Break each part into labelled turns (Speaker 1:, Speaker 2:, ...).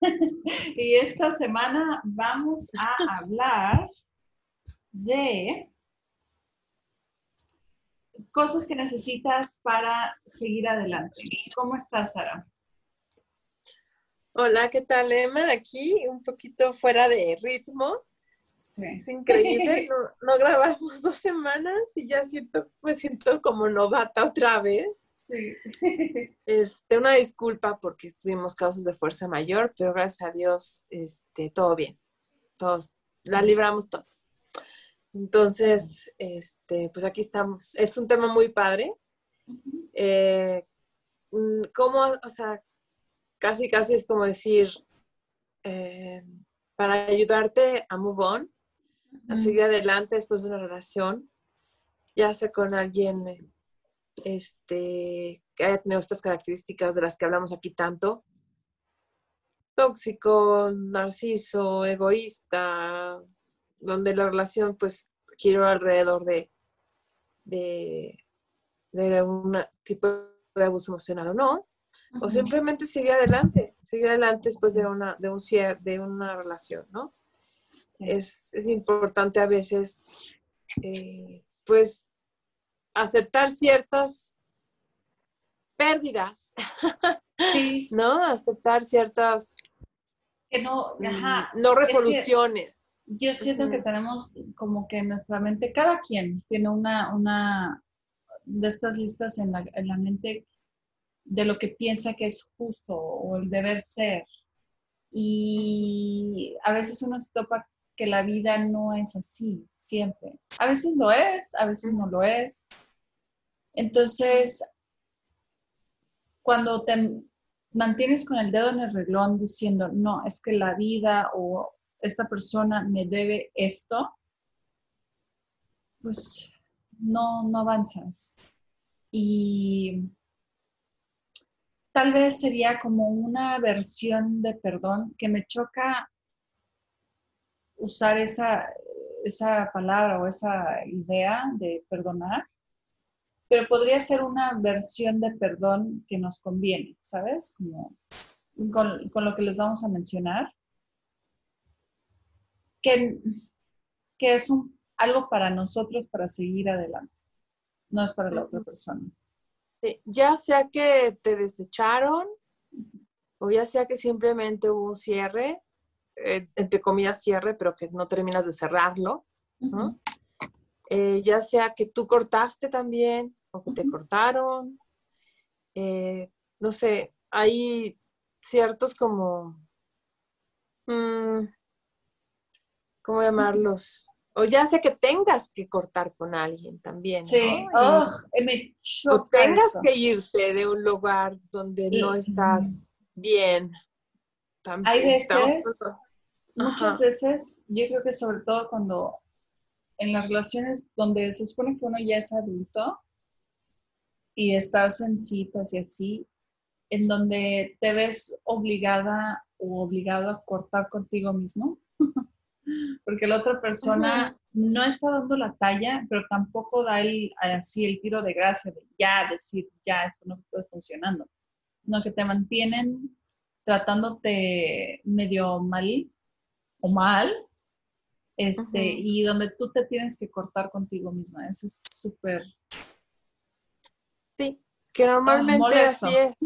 Speaker 1: y esta semana vamos a hablar de cosas que necesitas para seguir adelante. ¿Cómo estás, Sara?
Speaker 2: Hola, ¿qué tal, Emma? Aquí un poquito fuera de ritmo. Sí. Es increíble, no, grabamos dos semanas y ya siento, me siento como novata otra vez. Sí. Este, una disculpa porque tuvimos causas de fuerza mayor, pero gracias a Dios, este, todo bien. Todos, la libramos todos. Entonces, este, pues aquí estamos. Es un tema muy padre. Eh, mm, ¿Cómo, o sea, casi, casi es como decir, eh, para ayudarte a move on, a seguir adelante después de una relación, ya sea con alguien este, que haya tenido estas características de las que hablamos aquí tanto, tóxico, narciso, egoísta, donde la relación pues quiero alrededor de, de, de un tipo de abuso emocional o no, o simplemente sigue adelante, sigue adelante después de una, de un de una relación, ¿no? Es, importante a veces, eh, pues, aceptar ciertas pérdidas, ¿no? Aceptar ciertas
Speaker 1: que no,
Speaker 2: mm, no resoluciones
Speaker 1: yo siento que tenemos como que en nuestra mente, cada quien tiene una, una de estas listas en la, en la mente de lo que piensa que es justo o el deber ser. Y a veces uno se topa que la vida no es así, siempre. A veces lo es, a veces no lo es. Entonces, cuando te mantienes con el dedo en el reglón diciendo, no, es que la vida o esta persona me debe esto, pues no, no avanzas. Y tal vez sería como una versión de perdón que me choca usar esa, esa palabra o esa idea de perdonar, pero podría ser una versión de perdón que nos conviene, ¿sabes? Como con, con lo que les vamos a mencionar que, es un, algo para nosotros para seguir adelante, no es para la otra persona.
Speaker 2: Sí, ya sea que te desecharon o ya sea que simplemente hubo un cierre, eh, entre comillas cierre, pero que no terminas de cerrarlo, eh, ya sea que tú cortaste también o que te cortaron, eh, no sé, hay ciertos como... Mm, ¿cómo llamarlos? O ya sé que tengas que cortar con alguien también. Sí, oh, me o tengas que irte de un lugar donde no estás bien.
Speaker 1: Hay veces, muchas veces, yo creo que sobre todo cuando en las relaciones donde se supone que uno ya es adulto y estás en citas y así, en donde te ves obligada o obligado a cortar contigo mismo. porque la otra persona no está dando la talla, pero tampoco da el, así el tiro de gracia de ya decir, ya, esto no está funcionando, no que te mantienen tratándote medio mal o mal, este, y donde tú te tienes que cortar contigo misma. Eso es súper...
Speaker 2: Sí, que normalmente así es.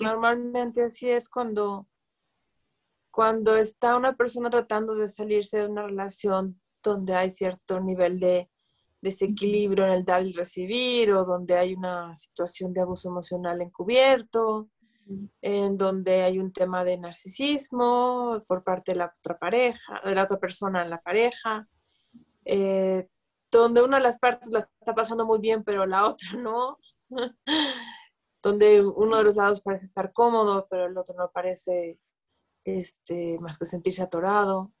Speaker 2: Normalmente así es cuando cuando está una persona tratando de salirse de una relación donde hay cierto nivel de desequilibrio en el dar y recibir o donde hay una situación de abuso emocional encubierto, en donde hay un tema de narcisismo por parte de la otra pareja, de la otra persona en la pareja, eh, donde una de las partes la está pasando muy bien pero la otra no. donde uno de los lados parece estar cómodo, pero el otro no parece este, más que sentirse atorado.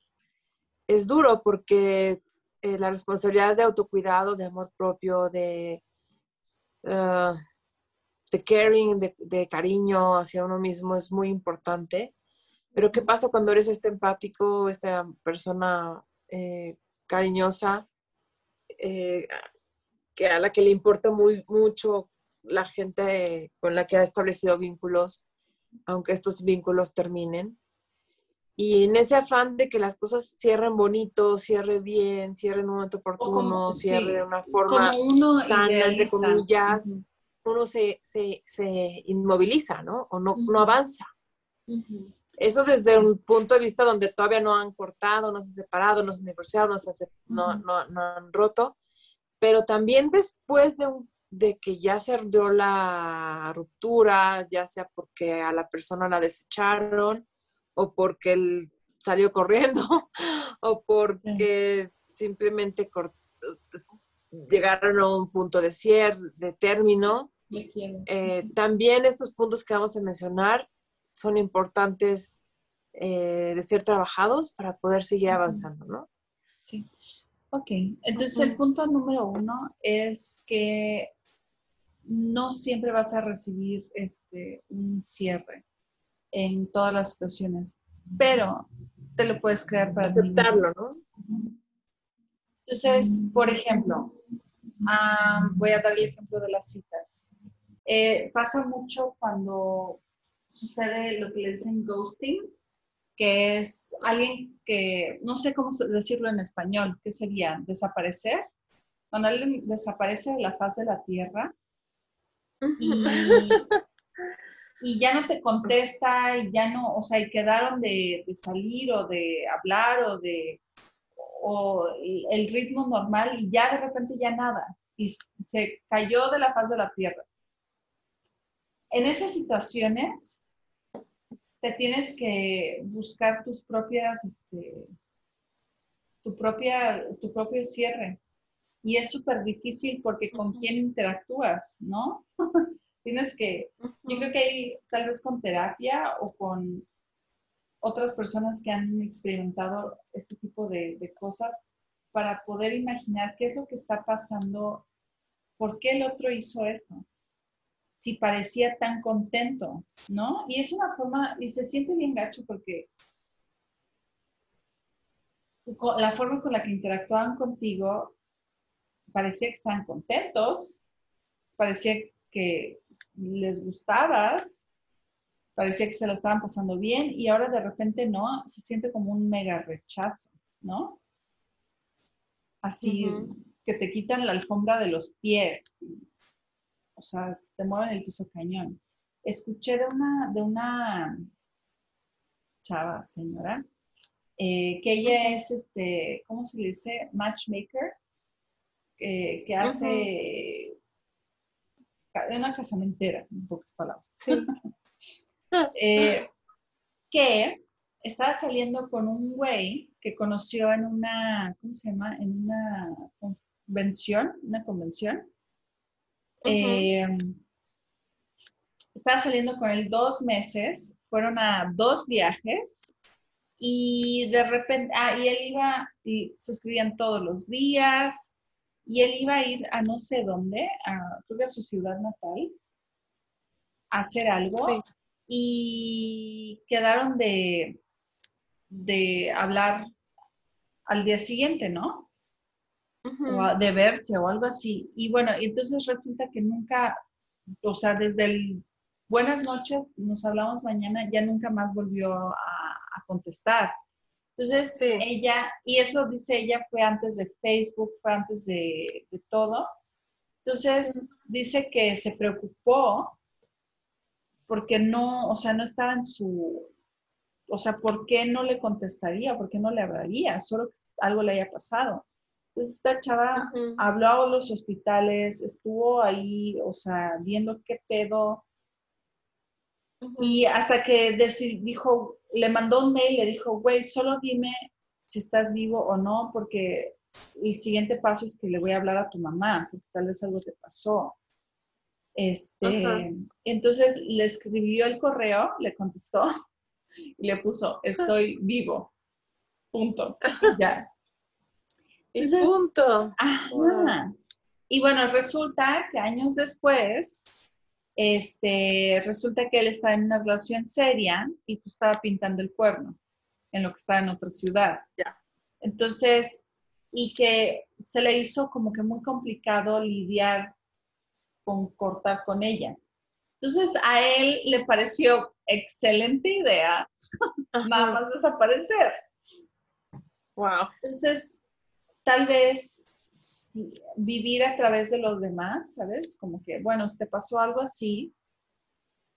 Speaker 2: Es duro porque eh, la responsabilidad de autocuidado, de amor propio, de, ah, de caring, de, cariño hacia uno mismo es muy importante. Pero ¿qué pasa cuando eres este empático, esta persona eh, cariñosa, eh, que a la que le importa muy mucho la gente con la que ha establecido vínculos, aunque estos vínculos terminen? Y en ese afán de que las cosas cierren bonito, cierre bien, cierre en un momento oportuno, cierre de una forma sana, entre comillas, uno se, se, se, inmoviliza, ¿no? O no, no avanza. Eso desde un punto de vista donde todavía no han cortado, no se han separado, no se han divorciado, no, se no, no, no, han roto, pero también después de, de que ya se dio la ruptura, ya sea porque a la persona la desecharon, o porque él salió corriendo o porque simplemente llegaron a un punto de cierre, de término. Eh, también estos puntos que vamos a mencionar son importantes eh, de ser trabajados para poder seguir avanzando, ¿no?
Speaker 1: Sí. Ok, entonces el punto número uno es que no siempre vas a recibir este, un cierre en todas las situaciones, pero te lo puedes crear para
Speaker 2: aceptarlo, ¿no?
Speaker 1: Entonces, por ejemplo, voy a dar el ejemplo de las citas. Eh, pasa mucho cuando sucede lo que le dicen ghosting, que es alguien que, no sé cómo decirlo en español, ¿qué sería? Desaparecer. Cuando alguien desaparece de la faz de la tierra y y ya no te contesta y ya no, o sea, y quedaron de, salir o de hablar o de, o el ritmo normal y ya de repente ya nada y se cayó de la faz de la tierra. En esas situaciones te tienes que buscar tus propias, este, tu, propia, tu propio cierre. Y es súper difícil porque con quién interactúas, ¿no? Tienes que, yo creo que hay tal vez con terapia o con otras personas que han experimentado este tipo de, cosas para poder imaginar qué es lo que está pasando, por qué el otro hizo esto, si parecía tan contento, ¿no? Y es una forma, y se siente bien gacho porque la forma con la que interactuaban contigo parecía que estaban contentos, parecía que les gustabas, parecía que se lo estaban pasando bien y ahora de repente no, se siente como un mega rechazo, ¿no? Así que te quitan la alfombra de los pies, o sea, te mueven el piso cañón. Escuché de una, de una chava, señora, eh, que ella es, este, ¿cómo se le dice? Matchmaker, que hace una casamentera, en pocas palabras. Sí. Eh, que estaba saliendo con un güey que conoció en una, ¿cómo se llama? En una convención, una convención. Eh, estaba saliendo con él dos meses, fueron a dos viajes y de repente, ah, y él iba, y se escribían todos los días, y él iba a ir a no sé dónde, a, creo que a su ciudad natal, a hacer algo y quedaron de, de hablar al día siguiente, ¿no? O de verse o algo así. Y bueno, entonces resulta que nunca, o sea, desde el buenas noches, nos hablamos mañana, ya nunca más volvió a, a contestar. Entonces, ella, y eso dice ella, fue antes de Facebook, fue antes de, todo. Entonces, dice que se preocupó porque no, o sea, no estaba en su, o sea, ¿por qué no le contestaría? ¿Por qué no le hablaría? Solo que algo le haya pasado. Entonces, esta chava habló a los hospitales, estuvo ahí, o sea, viendo qué pedo. Y hasta que dijo, le mandó un mail, le dijo, güey, solo dime si estás vivo o no, porque el siguiente paso es que le voy a hablar a tu mamá, porque tal vez algo te pasó. Este, entonces le escribió el correo, le contestó y le puso, estoy vivo. Punto. Ya.
Speaker 2: punto.
Speaker 1: Y bueno, resulta que años después, este, resulta que él estaba en una relación seria y tú estaba pintando el cuerno en lo que estaba en otra ciudad.
Speaker 2: Ya.
Speaker 1: Entonces, y que se le hizo como que muy complicado lidiar con cortar con ella. Entonces a él le pareció excelente idea nada más desaparecer.
Speaker 2: Wow.
Speaker 1: Entonces, tal vez vivir a través de los demás, ¿sabes? Como que, bueno, te pasó algo así,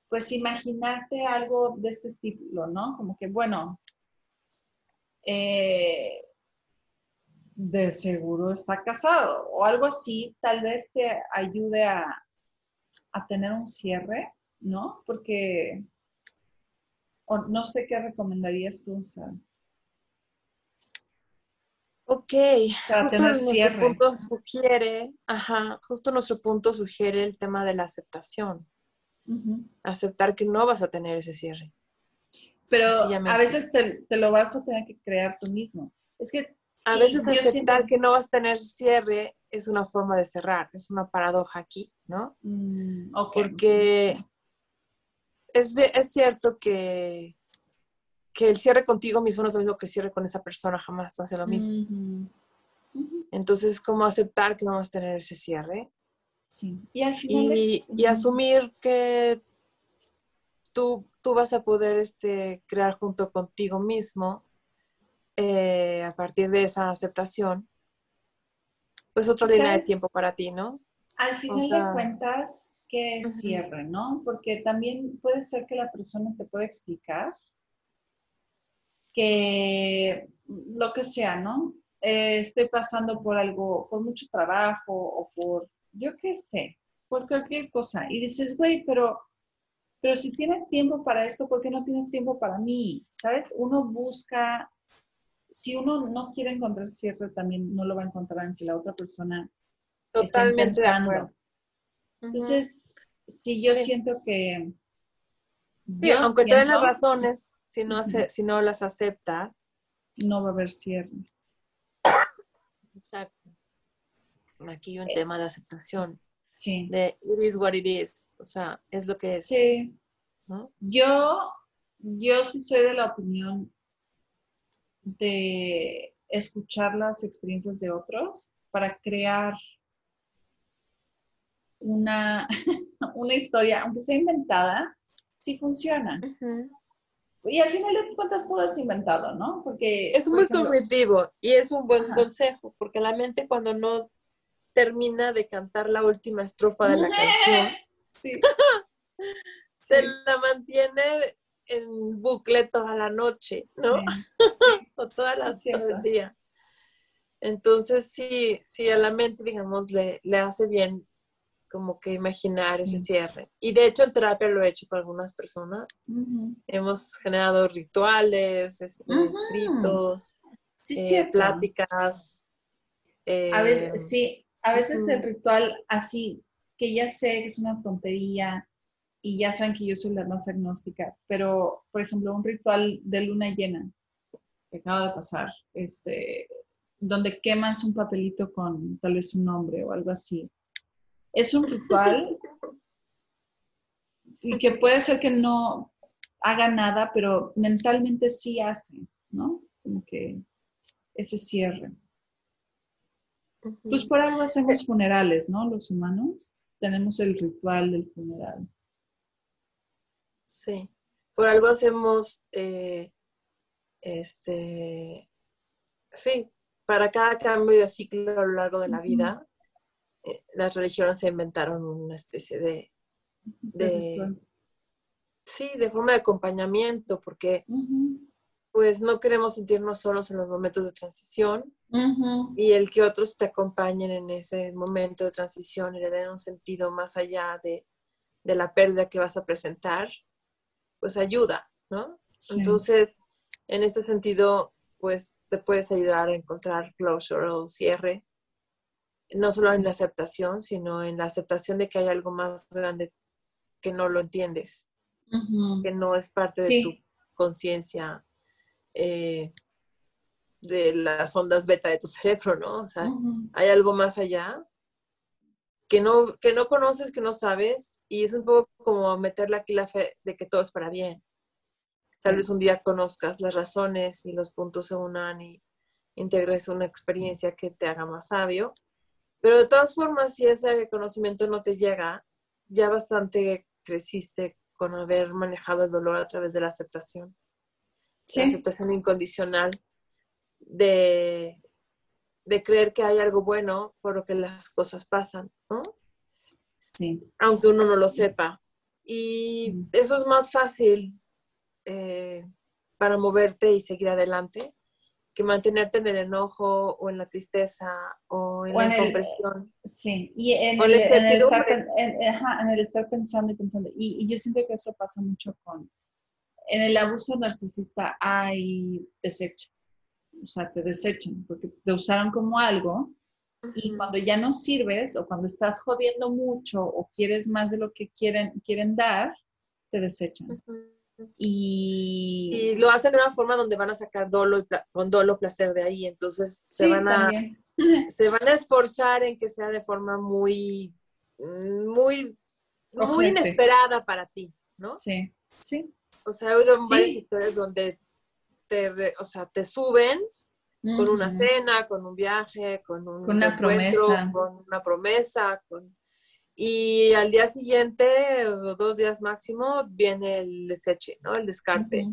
Speaker 1: pues imaginarte algo de este estilo, ¿no? Como que, bueno, eh, de seguro está casado o algo así, tal vez te ayude a, tener un cierre, ¿no? Porque no sé qué recomendarías tú, o
Speaker 2: Ok, justo nuestro punto sugiere, ajá, justo nuestro punto sugiere el tema de la aceptación. Aceptar que no vas a tener ese cierre.
Speaker 1: Pero a veces te, te, lo vas a tener que crear tú mismo. Es que
Speaker 2: a veces aceptar que no vas a tener cierre es una forma de cerrar, es una paradoja aquí, ¿no?
Speaker 1: Mm,
Speaker 2: Porque es, es, cierto que, que el cierre contigo mismo no es lo mismo que el cierre con esa persona, jamás hace lo mismo. Entonces, ¿cómo aceptar que vas a tener ese cierre?
Speaker 1: Sí.
Speaker 2: Y, al final y, asumir que tú, tú vas a poder este, crear junto contigo mismo eh, a partir de esa aceptación, pues otra línea de tiempo para ti, ¿no?
Speaker 1: Al final de cuentas, que cierre, ¿no? Porque también puede ser que la persona te pueda explicar que lo que sea, ¿no? Eh, estoy pasando por algo, por mucho trabajo o por, yo qué sé, por cualquier cosa. Y dices, güey, pero, pero si tienes tiempo para esto, ¿por qué no tienes tiempo para mí? ¿Sabes? Uno busca si uno no quiere encontrar cierre, también no lo va a encontrar en que la otra persona
Speaker 2: Totalmente de acuerdo.
Speaker 1: Entonces, si yo siento que...
Speaker 2: aunque te den las razones, si no, si no las aceptas...
Speaker 1: No va a haber cierre.
Speaker 2: Exacto. Aquí hay un eh, tema de aceptación.
Speaker 1: Sí.
Speaker 2: De it is what it is. O sea, es lo que es.
Speaker 1: Sí. Yo, yo sí soy de la opinión de escuchar las experiencias de otros para crear una, una historia, aunque sea inventada, sí funciona. Y al final de cuentas todo es inventado, ¿no? Porque
Speaker 2: es muy cognitivo y es un buen consejo, porque la mente cuando no termina de cantar la última estrofa de la canción, se la mantiene en bucle toda la noche, ¿no? o toda la del día. Entonces, sí, sí, a la mente, digamos, le, le hace bien como que imaginar ese cierre. Y de hecho, en terapia lo he hecho con algunas personas. Hemos generado rituales, este, escritos, eh, pláticas.
Speaker 1: a veces, eh, sí, a veces el ritual así, que ya sé que es una tontería, y ya saben que yo soy la más agnóstica, pero por ejemplo, un ritual de luna llena que acaba de pasar, este, donde quemas un papelito con tal vez un nombre o algo así. Es un ritual y que puede ser que no haga nada, pero mentalmente sí hace, ¿no? Como que ese cierre. Pues por algo hacemos funerales, ¿no? Los humanos tenemos el ritual del funeral.
Speaker 2: Sí, por algo hacemos, eh, este, sí, para cada cambio de ciclo a lo largo de la vida, eh, las religiones se inventaron una especie de, de sí, de forma de acompañamiento, porque pues no queremos sentirnos solos en los momentos de transición y el que otros te acompañen en ese momento de transición y le den un sentido más allá de, de la pérdida que vas a presentar, pues ayuda, ¿no? Entonces, en este sentido, pues te puedes ayudar a encontrar closure o cierre no solo en la aceptación, sino en la aceptación de que hay algo más grande que no lo entiendes, que no es parte de tu conciencia eh, de las ondas beta de tu cerebro, ¿no? O sea, hay algo más allá que no, que no conoces, que no sabes, y es un poco como meterle aquí la fe de que todo es para bien. Tal vez un día conozcas las razones y los puntos se unan y integres una experiencia que te haga más sabio. Pero de todas formas, si ese conocimiento no te llega, ya bastante creciste con haber manejado el dolor a través de la aceptación. La aceptación incondicional de, de creer que hay algo bueno por lo que las cosas pasan, ¿no? Sí. Aunque uno no lo sepa. Y eso es más fácil eh, para moverte y seguir adelante que mantenerte en el enojo o en la tristeza o en la compresión.
Speaker 1: Sí, y en el, estar, en, el, estar, pensando y pensando. Y, yo siento que eso pasa mucho con... En el abuso narcisista hay desecho. O sea, te desechan porque te usaron como algo y cuando ya no sirves o cuando estás jodiendo mucho o quieres más de lo que quieren, quieren dar, te desechan.
Speaker 2: Y... lo hacen de una forma donde van a sacar dolo y con dolo placer de ahí. Entonces se, van a, se van a esforzar en que sea de forma muy, muy, muy inesperada para ti, ¿no?
Speaker 1: Sí, sí.
Speaker 2: O sea, he oído varias historias donde te, o sea, te suben con una cena, con un viaje, con un
Speaker 1: con una promesa.
Speaker 2: con una promesa, con y al día siguiente, dos días máximo, viene el deseche, ¿no? El descarte.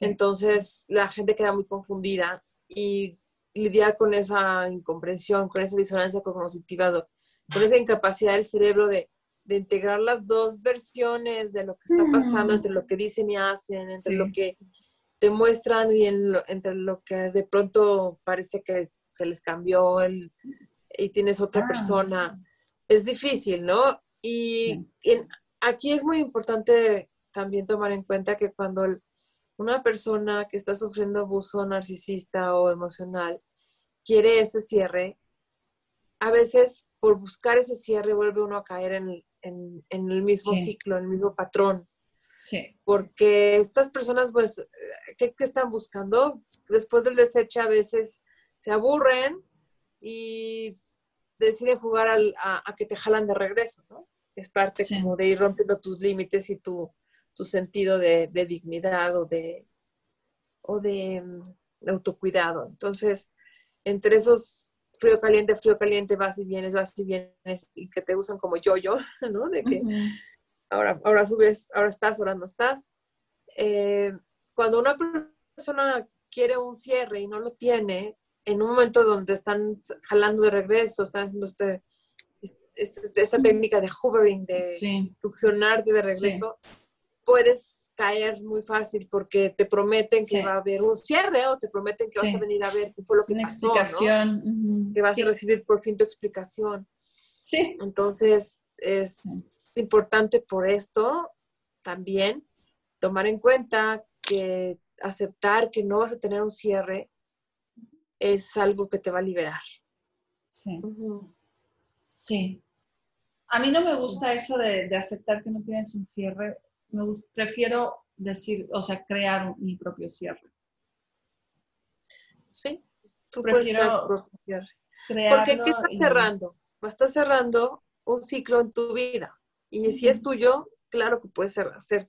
Speaker 2: Entonces la gente queda muy confundida y lidiar con esa incomprensión, con esa disonancia cognitiva, con esa incapacidad del cerebro de, de integrar las dos versiones de lo que está pasando entre lo que dicen y hacen, entre lo que te muestran y entre lo que de pronto parece que se les cambió el, y tienes otra ah. persona es difícil, ¿no? Y aquí es muy importante también tomar en cuenta que cuando una persona que está sufriendo abuso narcisista o emocional quiere ese cierre, a veces por buscar ese cierre vuelve uno a caer en, el mismo ciclo, en el mismo patrón.
Speaker 1: Sí. Porque
Speaker 2: estas personas, pues, ¿qué, ¿qué, están buscando? Después del desecho a veces se aburren y deciden jugar a, que te jalan de regreso, ¿no? Es parte como de ir rompiendo tus límites y tu, sentido de, dignidad o de, o de, mm, autocuidado. Entonces, entre esos frío caliente, frío caliente, vas y vienes, vas y vienes, y que te usan como yo-yo, ¿no? De que ahora, ahora subes, ahora estás, ahora no estás. Eh, cuando una persona quiere un cierre y no lo tiene, en un momento donde están jalando de regreso, están haciendo este, este esta técnica de hovering, de sí. de regreso, puedes caer muy fácil porque te prometen que va a haber un cierre o te prometen que vas a venir a ver qué fue lo que
Speaker 1: Una
Speaker 2: pasó,
Speaker 1: explicación.
Speaker 2: que vas a recibir por fin tu explicación.
Speaker 1: Sí.
Speaker 2: Entonces, es importante por esto también tomar en cuenta que aceptar que no vas a tener un cierre es algo que te va a liberar.
Speaker 1: Sí. Sí. A mí no me gusta eso de, aceptar que no tienes un cierre. Me prefiero decir, o sea, crear mi propio cierre.
Speaker 2: Sí, tú puedes crear tu propio cierre. Porque ¿qué estás cerrando? Estás cerrando un ciclo en tu vida. Y si es tuyo, claro que puedes hacer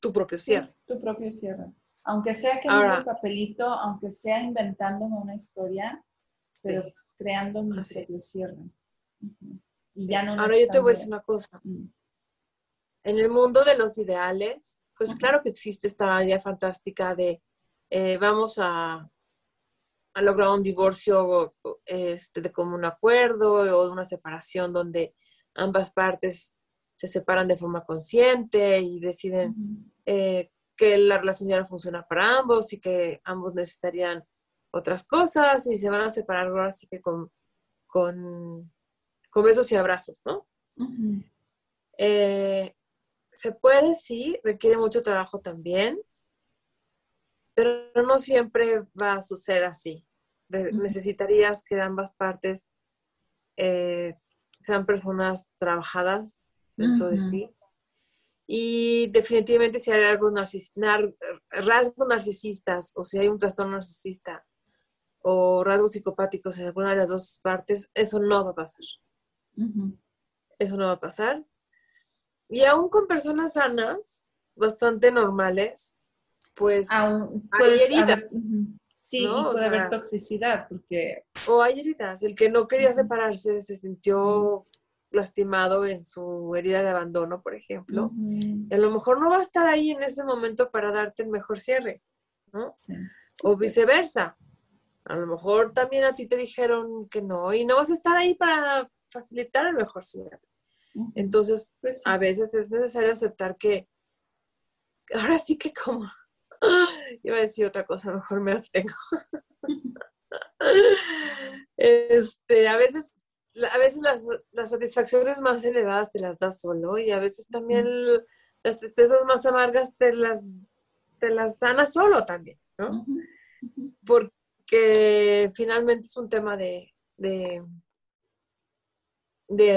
Speaker 2: tu propio cierre.
Speaker 1: tu propio cierre. Aunque sea que un papelito, aunque sea inventándome una historia, pero creando mi propio cierre.
Speaker 2: Y ya no Ahora yo te voy a decir una cosa. Mm. En el mundo de los ideales, pues claro que existe esta idea fantástica de eh, vamos a, a, lograr un divorcio este, de común acuerdo o una separación donde ambas partes se separan de forma consciente y deciden que la relación ya no funciona para ambos y que ambos necesitarían otras cosas y se van a separar ahora sí que con, con, besos y abrazos, ¿no? Eh, se puede, sí, requiere mucho trabajo también, pero no siempre va a suceder así. Necesitarías que ambas partes eh, sean personas trabajadas dentro de sí. Y definitivamente si hay algo rasgos narcisistas o si hay un trastorno narcisista o rasgos psicopáticos en alguna de las dos partes, eso no va a pasar. Eso no va a pasar. Y aún con personas sanas, bastante normales, pues
Speaker 1: aún hay heridas. Sí, puede haber toxicidad, porque...
Speaker 2: O hay heridas. El que no quería separarse se sintió lastimado en su herida de abandono, por ejemplo. a lo mejor no va a estar ahí en ese momento para darte el mejor cierre, ¿no? o viceversa. A lo mejor también a ti te dijeron que no y no vas a estar ahí para facilitar el mejor cierre. Entonces, pues a veces es necesario aceptar que ahora sí que como iba a decir otra cosa, mejor me abstengo. este, a veces a veces las, las, satisfacciones más elevadas te las das solo y a veces también las tristezas más amargas te las, te las sanas solo también, ¿no? Porque finalmente es un tema de, de,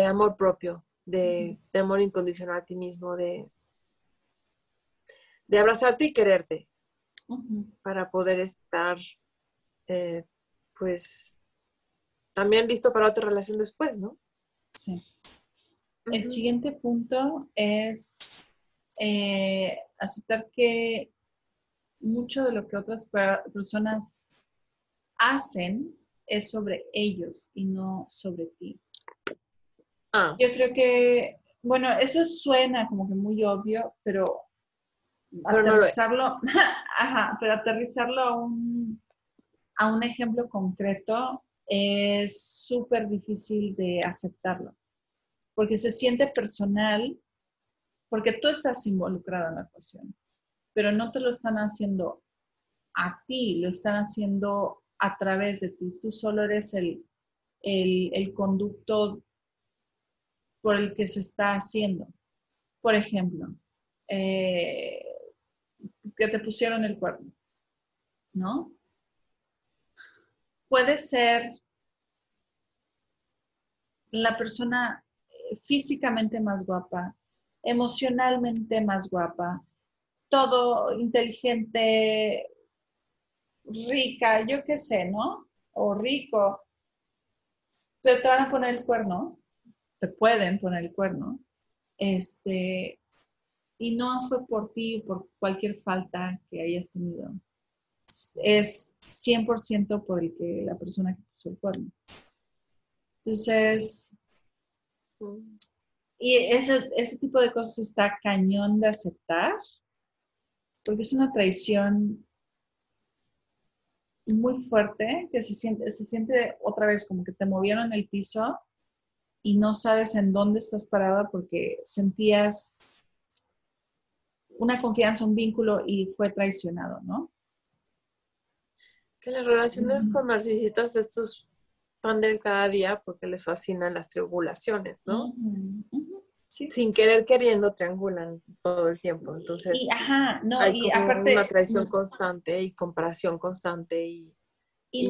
Speaker 2: amor propio, de, amor incondicional a ti mismo, de, de abrazarte y quererte para poder estar, eh, pues, también listo para otra relación después, ¿no?
Speaker 1: Sí. El siguiente punto es eh, aceptar que mucho de lo que otras personas hacen es sobre ellos y no sobre ti. Ah. Yo creo que, bueno, eso suena como que muy obvio, pero, aterrizarlo, ajá, pero aterrizarlo a un, a un ejemplo concreto es súper difícil de aceptarlo, porque se siente personal, porque tú estás involucrado en la ecuación, pero no te lo están haciendo a ti, lo están haciendo a través de ti. Tú solo eres el, el, conducto por el que se está haciendo. Por ejemplo, eh, que te pusieron el cuerno, ¿no? Puede ser la persona eh, físicamente más guapa, emocionalmente más guapa, todo inteligente, rica, yo qué sé, ¿no? O rico, pero te van a poner el cuerno, te pueden poner el cuerno, este, y no fue por ti, por cualquier falta que hayas tenido es 100% por el que la persona que puso el cuerno. Entonces, y ese, ese tipo de cosas está cañón de aceptar, porque es una traición muy fuerte que se siente, se siente otra vez como que te movieron el piso y no sabes en dónde estás parada porque sentías una confianza, un vínculo y fue traicionado, ¿no?
Speaker 2: Que las relaciones con narcisistas, estos van del cada día porque les fascinan las triangulaciones, ¿no? Sin querer queriendo triangulan todo el tiempo. Entonces,
Speaker 1: y, ajá, no,
Speaker 2: hay y aparte, una traición constante y comparación constante y,
Speaker 1: y,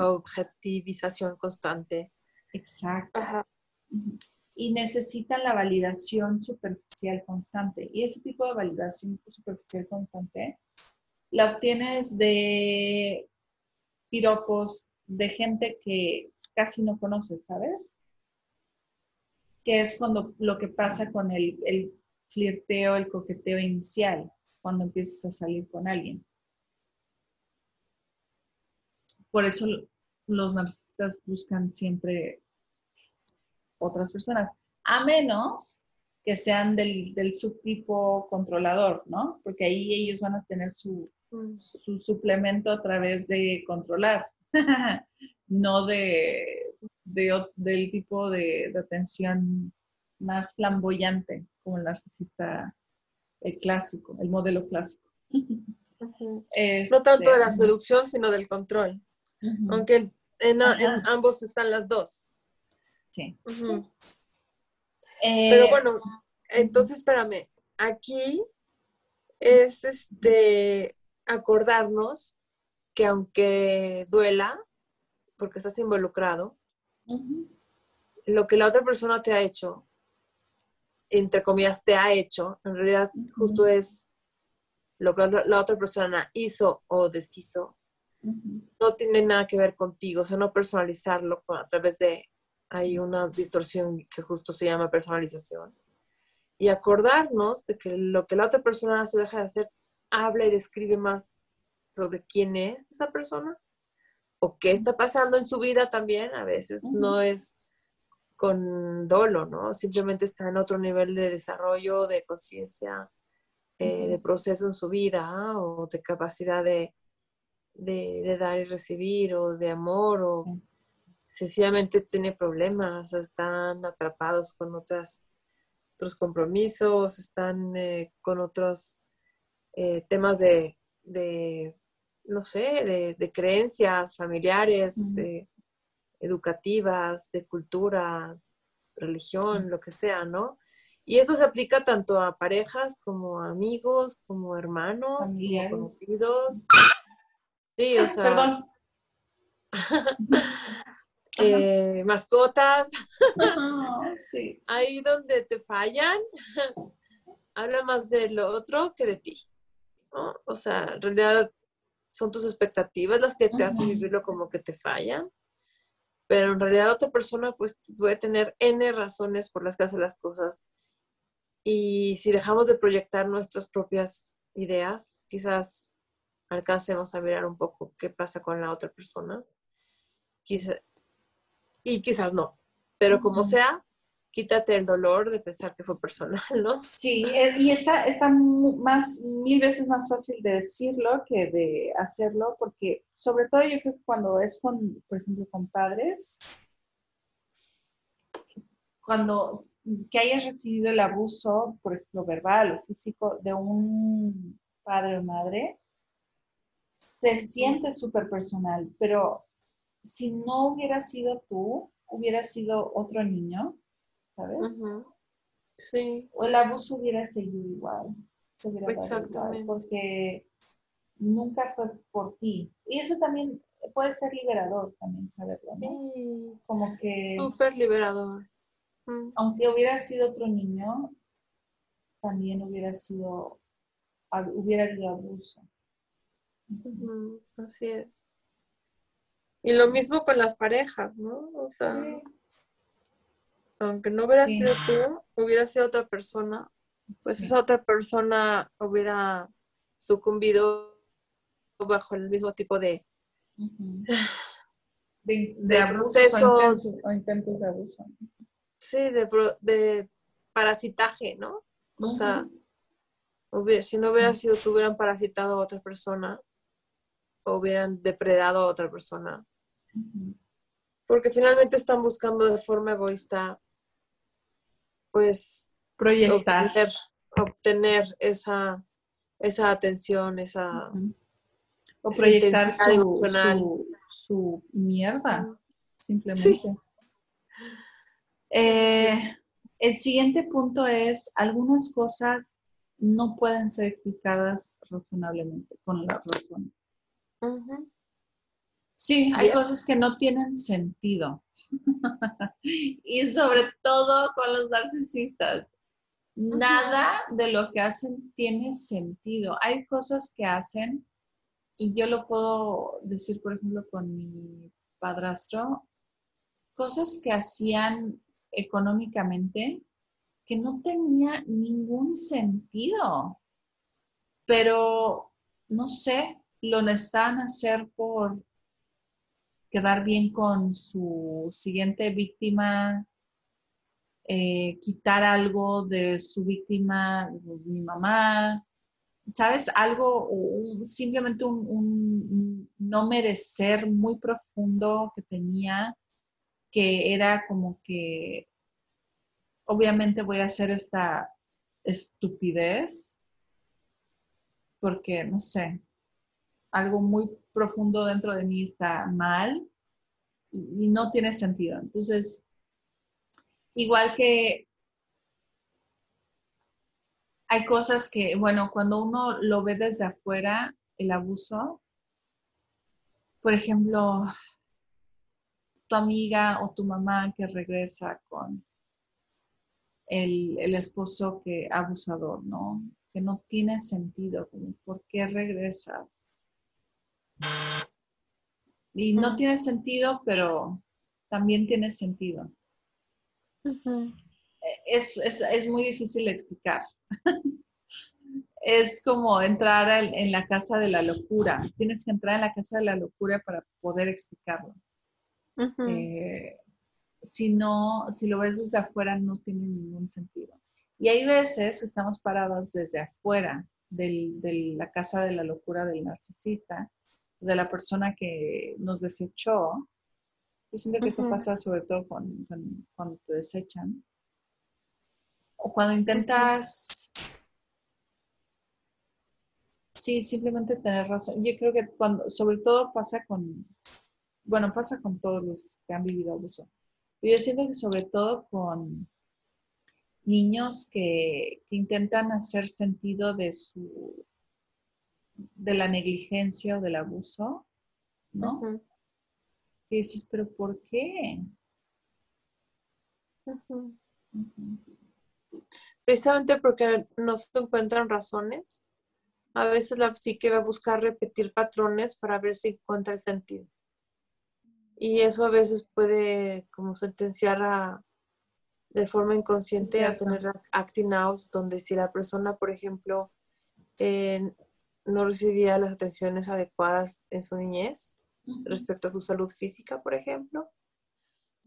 Speaker 2: objetivización constante.
Speaker 1: Exacto. Y necesitan la validación superficial constante. Y ese tipo de validación superficial constante la obtienes de piropos de gente que casi no conoces, ¿sabes? Que es cuando lo que pasa con el, el flirteo, el coqueteo inicial, cuando empiezas a salir con alguien. Por eso los narcisistas buscan siempre otras personas, a menos que sean del, del subtipo controlador, ¿no? Porque ahí ellos van a tener su, su suplemento a través de controlar, no de, del tipo de, atención más flamboyante como el narcisista clásico, el modelo clásico.
Speaker 2: no tanto de la este, seducción, sino del control. Aunque en, ambos están las dos.
Speaker 1: Sí.
Speaker 2: Pero eh, bueno, entonces espérame, aquí es este acordarnos que aunque duela, porque estás involucrado, lo que la otra persona te ha hecho, entre comillas, te ha hecho, en realidad justo es lo que la otra persona hizo o deshizo, no tiene nada que ver contigo, o sea, no personalizarlo a través de, hay una distorsión que justo se llama personalización. Y acordarnos de que lo que la otra persona hace deja de hacer, habla y describe más sobre quién es esa persona o qué está pasando en su vida también. A veces no es con dolo, ¿no? Simplemente está en otro nivel de desarrollo, de conciencia, eh, de proceso en su vida o de capacidad de, de, dar y recibir o de amor o sencillamente tiene problemas o están atrapados con otras, otros compromisos, están eh, con otros eh, temas de, de, no sé, de, creencias familiares, educativas, de cultura, religión, lo que sea, ¿no? Y eso se aplica tanto a parejas como a amigos, como hermanos, como conocidos. Sí, o sea. Perdón. Eh, mascotas. sí. Ahí donde te fallan, habla más de lo otro que de ti. O sea, en realidad son tus expectativas las que te hacen vivirlo como que te fallan pero en realidad otra persona pues puede tener N razones por las que hace las cosas. Y si dejamos de proyectar nuestras propias ideas, quizás alcancemos a mirar un poco qué pasa con la otra persona. y quizás no. Pero como sea, quítate el dolor de pensar que fue personal, ¿no?
Speaker 1: Sí, eh, y está, está más, mil veces más fácil de decirlo que de hacerlo, porque sobre todo yo creo que cuando es con, por ejemplo, con padres, cuando que hayas recibido el abuso, por ejemplo, verbal o físico de un padre o madre, se siente súper personal, pero si no hubiera sido tú, hubiera sido otro niño, ¿sabes? Sí. O el abuso hubiera seguido igual. Exactamente. porque nunca fue por ti. Y eso también puede ser liberador también saberlo, ¿no? Como que...
Speaker 2: Súper liberador.
Speaker 1: Aunque hubiera sido otro niño, también hubiera sido, hubiera habido abuso.
Speaker 2: Así es. Y lo mismo con las parejas, ¿no? O sea, aunque no hubiera sido tú, hubiera sido otra persona, pues esa otra persona hubiera sucumbido bajo el mismo tipo de,
Speaker 1: de, abuso o, intentos, de abuso.
Speaker 2: Sí, de, de parasitaje, ¿no? O sea, si no hubiera sido tú, hubieran parasitado a otra persona o hubieran depredado a otra persona. Porque finalmente están buscando de forma egoísta pues proyectar, obtener, esa, esa atención, esa...
Speaker 1: O proyectar su, su, mierda, simplemente. Eh, el siguiente punto es, algunas cosas no pueden ser explicadas razonablemente, con la razón. Sí, hay cosas que no tienen sentido. y sobre todo con los narcisistas. Nada de lo que hacen tiene sentido. Hay cosas que hacen, y yo lo puedo decir, por ejemplo, con mi padrastro, cosas que hacían económicamente que no tenía ningún sentido. Pero, no sé, lo necesitan hacer por quedar bien con su siguiente víctima, eh, quitar algo de su víctima, mi mamá, ¿sabes? Algo, simplemente un, no merecer muy profundo que tenía, que era como que, obviamente voy a hacer esta estupidez, porque, no sé, algo muy profundo dentro de mí está mal y, no tiene sentido. Entonces, igual que hay cosas que, bueno, cuando uno lo ve desde afuera, el abuso, por ejemplo, tu amiga o tu mamá que regresa con el, el esposo que abusador, ¿no? Que no tiene sentido, ¿por qué regresas? Y no tiene sentido, pero también tiene sentido. es, es, es, muy difícil explicar. es como entrar en la casa de la locura. Tienes que entrar en la casa de la locura para poder explicarlo. Eh, si no, si lo ves desde afuera, no tiene ningún sentido. Y hay veces estamos parados desde afuera de la casa de la locura del narcisista, de la persona que nos desechó. Yo siento que eso pasa sobre todo cuando te desechan. O cuando intentas Sí, simplemente tener razón. Yo creo que cuando, sobre todo pasa con, bueno, pasa con todos los que han vivido abuso. Yo siento que sobre todo con niños que, intentan hacer sentido de su, de la negligencia o del abuso, ¿no? Y dices, pero ¿por qué?
Speaker 2: Precisamente porque no se encuentran razones a veces la psique va a buscar repetir patrones para ver si encuentra el sentido. Y eso a veces puede como sentenciar a, de forma inconsciente a tener acting outs, donde si la persona, por ejemplo, no recibía las atenciones adecuadas en su niñez respecto a su salud física, por ejemplo,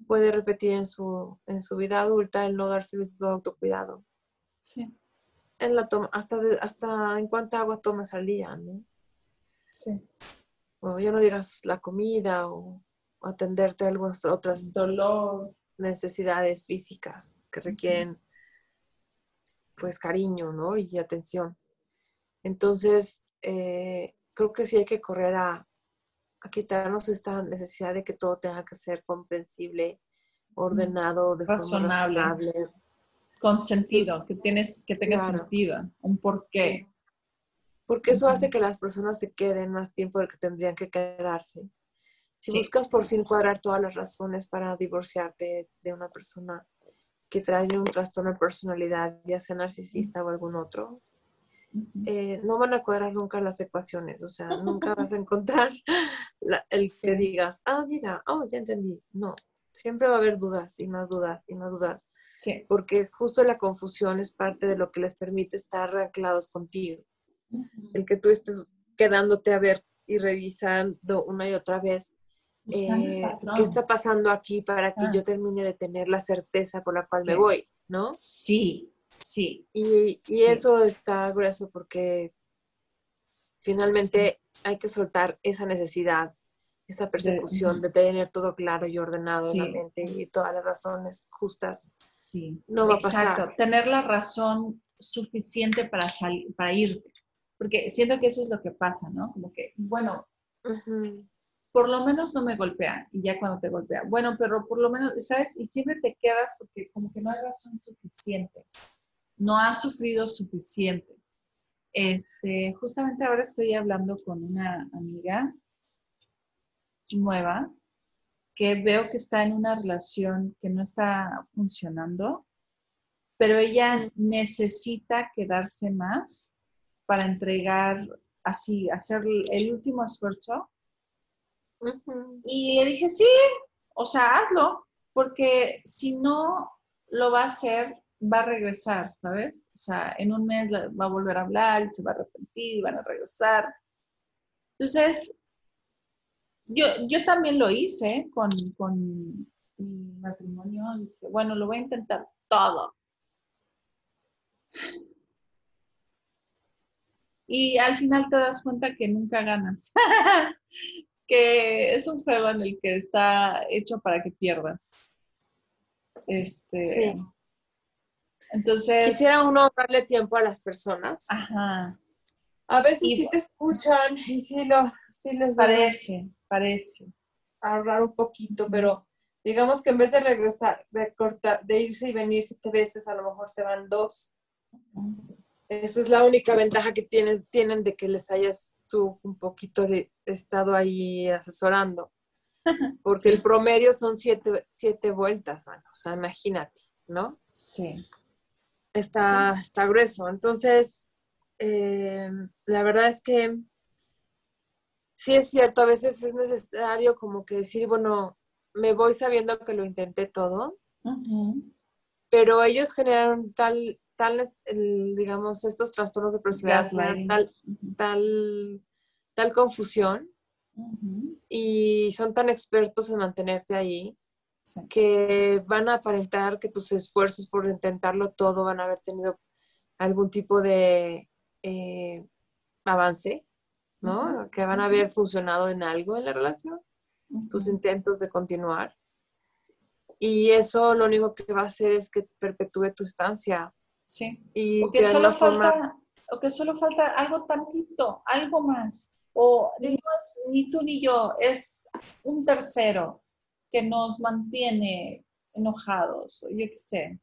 Speaker 2: puede repetir en su, en su vida adulta el no darse el autocuidado. Sí en la toma, hasta, hasta en cuánta agua tomas al día, ¿no? Sí. Bueno, ya no digas la comida o atenderte a algunas otras
Speaker 1: dolor,
Speaker 2: necesidades físicas que requieren pues cariño, ¿no? Y atención. Entonces, eh, creo que sí hay que correr a, a, quitarnos esta necesidad de que todo tenga que ser comprensible, ordenado, de razonable. forma razonable,
Speaker 1: con sentido, que tienes, que tenga sentido, un porqué.
Speaker 2: Porque eso hace que las personas se queden más tiempo del que tendrían que quedarse. Si buscas por fin cuadrar todas las razones para divorciarte de una persona que trae un trastorno de personalidad, ya sea narcisista o algún otro, eh, no van a cuadrar nunca las ecuaciones. O sea, nunca vas a encontrar el que digas, ah, mira, oh, ya entendí. No, siempre va a haber dudas y más dudas y más dudas. Sí. Porque justo la confusión es parte de lo que les permite estar anclados contigo. El que tú estés quedándote a ver y revisando una y otra vez eh, qué está pasando aquí para que ah. yo termine de tener la certeza por la cual me voy, ¿no?
Speaker 1: Sí, sí.
Speaker 2: Y, eso está grueso porque finalmente hay que soltar esa necesidad esa persecución de, tener todo claro y ordenado en la mente y todas las razones justas.
Speaker 1: Sí, no va a pasar. Tener la razón suficiente para salir, para irte. Porque siento que eso es lo que pasa, ¿no? Como que, bueno, por lo menos no me golpea. Y ya cuando te golpea, bueno, pero por lo menos, ¿sabes? Y siempre te quedas porque como que no hay razón suficiente. No has sufrido suficiente. Este, justamente ahora estoy hablando con una amiga nueva que veo que está en una relación que no está funcionando, pero ella necesita quedarse más para entregar así, hacer el último esfuerzo. Y le dije, sí, o sea, hazlo, porque si no lo va a hacer, va a regresar, ¿sabes? O sea, en un mes va a volver a hablar, se va a arrepentir, van a regresar. Entonces, yo, yo también lo hice con, mi matrimonio. Dije, bueno, lo voy a intentar todo. Y al final te das cuenta que nunca ganas. que es un juego en el que está hecho para que pierdas. Este, sí. Entonces.
Speaker 2: Quisiera uno darle tiempo a las personas. Ajá. A veces sí te escuchan y sí, lo, sí les
Speaker 1: parece parece.
Speaker 2: Ahorrar un poquito, pero digamos que en vez de regresar, de, cortar, de irse y venir siete veces, a lo mejor se van dos. Esa es la única ventaja que tienen de que les hayas tú un poquito de, estado ahí asesorando. Porque el promedio son siete, vueltas, bueno, o sea, imagínate, ¿no?
Speaker 1: Sí.
Speaker 2: Está, está grueso. Entonces, eh, la verdad es que sí es cierto, a veces es necesario como que decir, bueno, me voy sabiendo que lo intenté todo, pero ellos generan tal, tal, digamos, estos trastornos de personalidad, tal, tal, tal confusión y son tan expertos en mantenerte ahí que van a aparentar que tus esfuerzos por intentarlo todo van a haber tenido algún tipo de eh, avance, ¿no? Que van a haber funcionado en algo en la relación, tus intentos de continuar. Y eso lo único que va a hacer es que perpetúe tu estancia.
Speaker 1: Sí. Y o que, solo falta, o que solo falta algo tantito, algo más. O ni tú ni yo, es un tercero que nos mantiene enojados, o yo qué sé.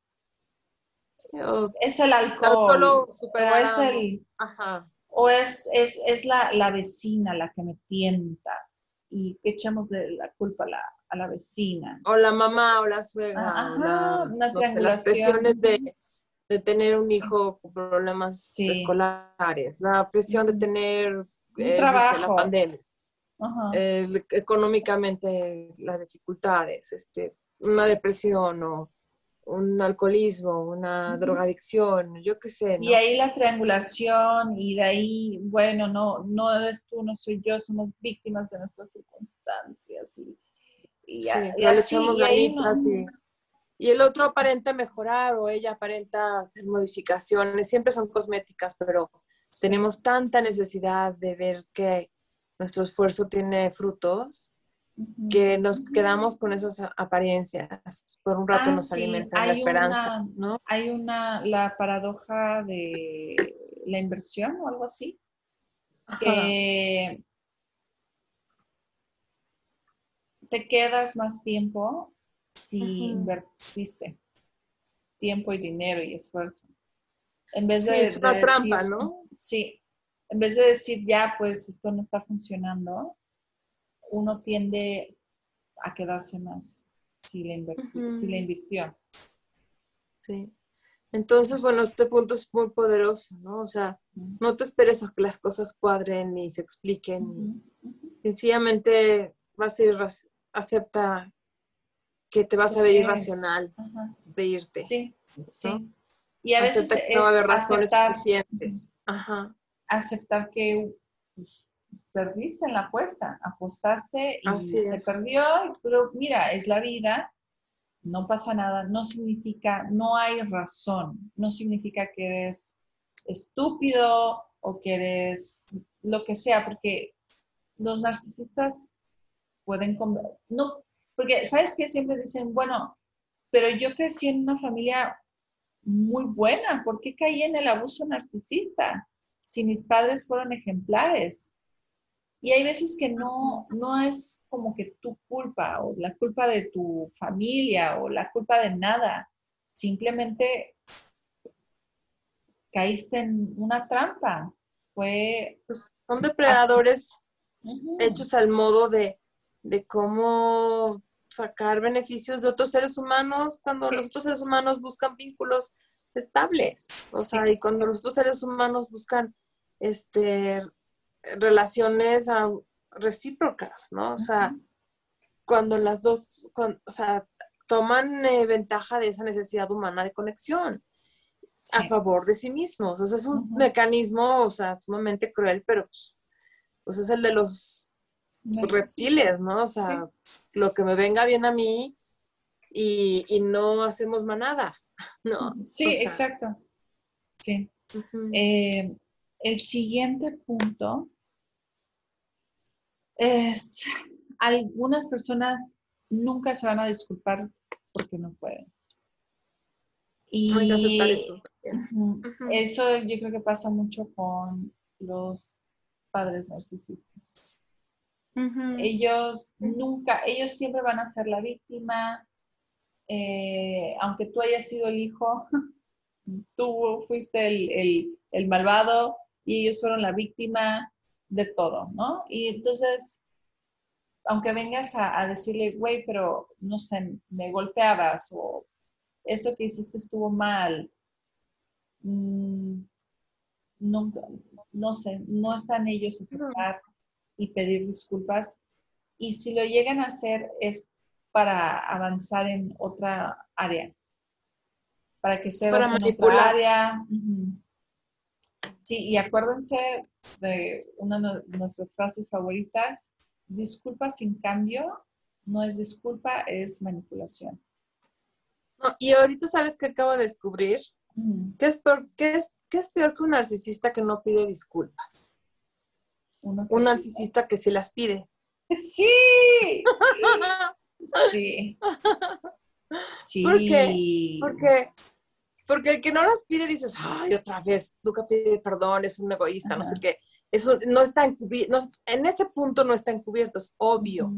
Speaker 1: es el alcohol, o es el... O es, es, la, la, vecina la que me tienta y echamos la culpa a la, a la vecina.
Speaker 2: O la mamá o la suegra. las presiones de, de, tener un hijo con problemas escolares, la presión de tener eh, la pandemia, económicamente las dificultades, este, una depresión o un alcoholismo, una drogadicción, yo qué sé.
Speaker 1: Y ahí la triangulación y de ahí, bueno, no, no eres tú, no soy yo, somos víctimas de nuestras circunstancias y, y, ya, y así,
Speaker 2: y, el otro aparenta mejorar o ella aparenta hacer modificaciones, siempre son cosméticas, pero tenemos tanta necesidad de ver que nuestro esfuerzo tiene frutos que nos quedamos con esas apariencias. Por un rato ah, nos alimentan la esperanza, ¿no?
Speaker 1: Hay una, la paradoja de la inversión o algo así, que te quedas más tiempo si invertiste tiempo y dinero y esfuerzo. En vez de,
Speaker 2: es una trampa, ¿no?
Speaker 1: Sí, en vez de decir ya, pues esto no está funcionando, uno tiende a quedarse más si le, invirtió.
Speaker 2: Sí. Entonces, bueno, este punto es muy poderoso, ¿no? O sea, no te esperes a que las cosas cuadren y se expliquen. Sencillamente vas a ir, acepta que te vas a ver irracional de irte.
Speaker 1: Sí, sí. Y a veces
Speaker 2: que no va a haber razones suficientes.
Speaker 1: Aceptar que pues, perdiste en la apuesta, apostaste y se perdió, pero mira, es la vida, no pasa nada, no significa, no hay razón, no significa que eres estúpido o que eres lo que sea, porque los narcisistas pueden, no, porque sabes que siempre dicen, bueno, pero yo crecí en una familia muy buena, ¿por qué caí en el abuso narcisista? Si mis padres fueron ejemplares. Y hay veces que no, no es como que tu culpa o la culpa de tu familia o la culpa de nada. Simplemente caíste en una trampa. Fue...
Speaker 2: Pues, son depredadores hechos al modo de, de cómo sacar beneficios de otros seres humanos cuando los otros seres humanos buscan vínculos estables. O sea, y cuando los otros seres humanos buscan este relaciones recíprocas, ¿no? O sea, cuando las dos, o sea, toman eh, ventaja de esa necesidad humana de conexión a favor de sí mismos. O sea, es un mecanismo, o sea, sumamente cruel, pero pues, pues es el de los reptiles, ¿no? O sea, lo que me venga bien a mí y, no hacemos manada, ¿no?
Speaker 1: Sí, exacto. Sí. El siguiente punto es, algunas personas nunca se van a disculpar porque no pueden. Y eso. eso yo creo que pasa mucho con los padres narcisistas. Ellos nunca, ellos siempre van a ser la víctima, eh, aunque tú hayas sido el hijo, tú fuiste el, el malvado, y ellos fueron la víctima de todo, ¿no? Y entonces, aunque vengas a, decirle, güey, pero no sé, me golpeabas o eso que hiciste estuvo mal, mm, no, no sé, no están ellos a aceptar y pedir disculpas. Y si lo llegan a hacer es para avanzar en otra área, para que sea en otra área. Sí, y acuérdense de una de nuestras frases favoritas, disculpa sin cambio no es disculpa, es manipulación.
Speaker 2: y ahorita sabes que acabo de descubrir, ¿Qué, es peor, es, es peor que un narcisista que no pide disculpas? un narcisista que sí las pide.
Speaker 1: Sí. sí.
Speaker 2: sí. ¿Por qué? Porque, porque el que no las pide dices, ay, otra vez, nunca pide perdón, es un egoísta, no sé qué. Eso no está encubierto, en este punto no está encubierto, es obvio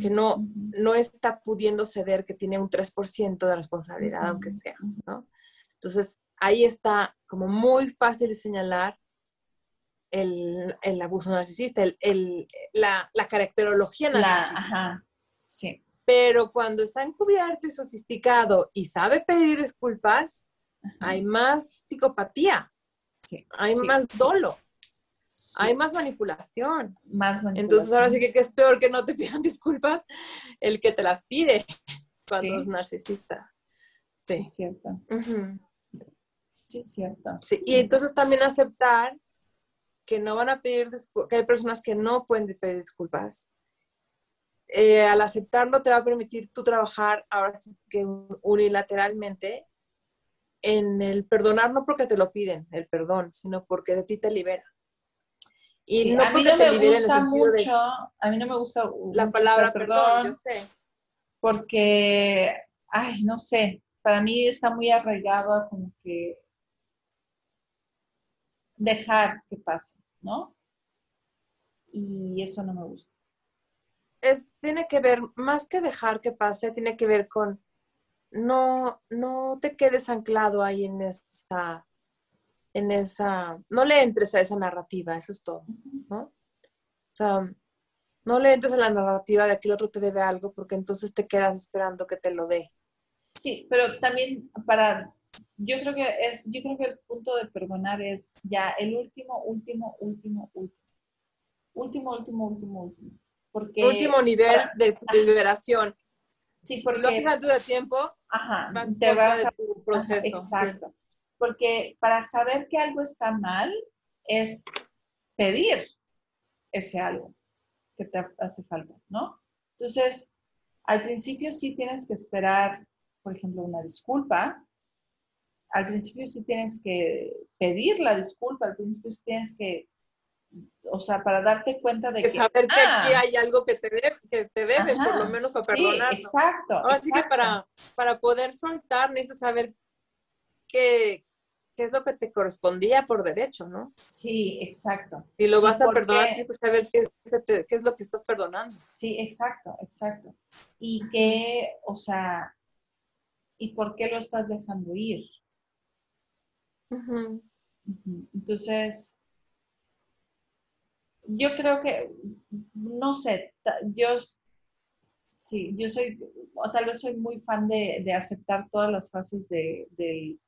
Speaker 2: que no, no está pudiendo ceder, que tiene un 3% de responsabilidad, aunque sea, ¿no? Entonces, ahí está como muy fácil de señalar el, abuso narcisista, el, la, la, caracterología narcisista. ajá, sí. Pero cuando está encubierto y sofisticado y sabe pedir disculpas, hay más psicopatía, sí, hay más dolo. Hay más manipulación. Más manipulación. Entonces ahora sí que, es peor que no te pidan disculpas el que te las pide cuando es narcisista.
Speaker 1: Sí. es cierto. Sí, es cierto.
Speaker 2: Sí. Y entonces también aceptar que no van a pedir disculpas, que hay personas que no pueden pedir disculpas. Eh, al aceptarlo te va a permitir tú trabajar ahora sí que unilateralmente en el perdonar, no porque te lo piden, el perdón, sino porque de ti te libera.
Speaker 1: Y no porque te libera en el sentido de... A mí no me gusta
Speaker 2: la palabra perdón, yo sé.
Speaker 1: Porque, ay, no sé, para mí está muy arraigado a como que dejar que pase, ¿no? Y eso no me gusta.
Speaker 2: Es, tiene que ver, más que dejar que pase, tiene que ver con no, no te quedes anclado ahí en esa, en esa, no le entres a esa narrativa, eso es todo, ¿no? O sea, no le entres a la narrativa de que el otro te debe algo porque entonces te quedas esperando que te lo dé.
Speaker 1: Sí, pero también para yo creo que es, yo creo que el punto de perdonar es ya el último, último, último, último. Último, último, último, último.
Speaker 2: Porque último nivel de, liberación. Sí, porque si lo haces antes de tiempo, ajá, te vas a tu proceso.
Speaker 1: exacto. Porque para saber que algo está mal es pedir ese algo que te hace falta, ¿no? Entonces, al principio sí tienes que esperar, por ejemplo, una disculpa, al principio sí tienes que pedir la disculpa, al principio sí tienes que, o sea, para darte cuenta de que...
Speaker 2: Saber que aquí ah, hay algo que te, que te deben, por lo menos para sí,
Speaker 1: exacto.
Speaker 2: Así que para, para poder soltar necesitas saber qué, qué es lo que te correspondía por derecho, ¿no?
Speaker 1: Sí, exacto.
Speaker 2: Si lo vas a perdonar, tienes que saber qué es, qué es lo que estás perdonando.
Speaker 1: Sí, exacto, exacto. Y que, o sea, ¿y por qué lo estás dejando ir? Entonces, yo creo que, no sé, yo sí, yo soy, o tal vez soy muy fan de, aceptar todas las fases del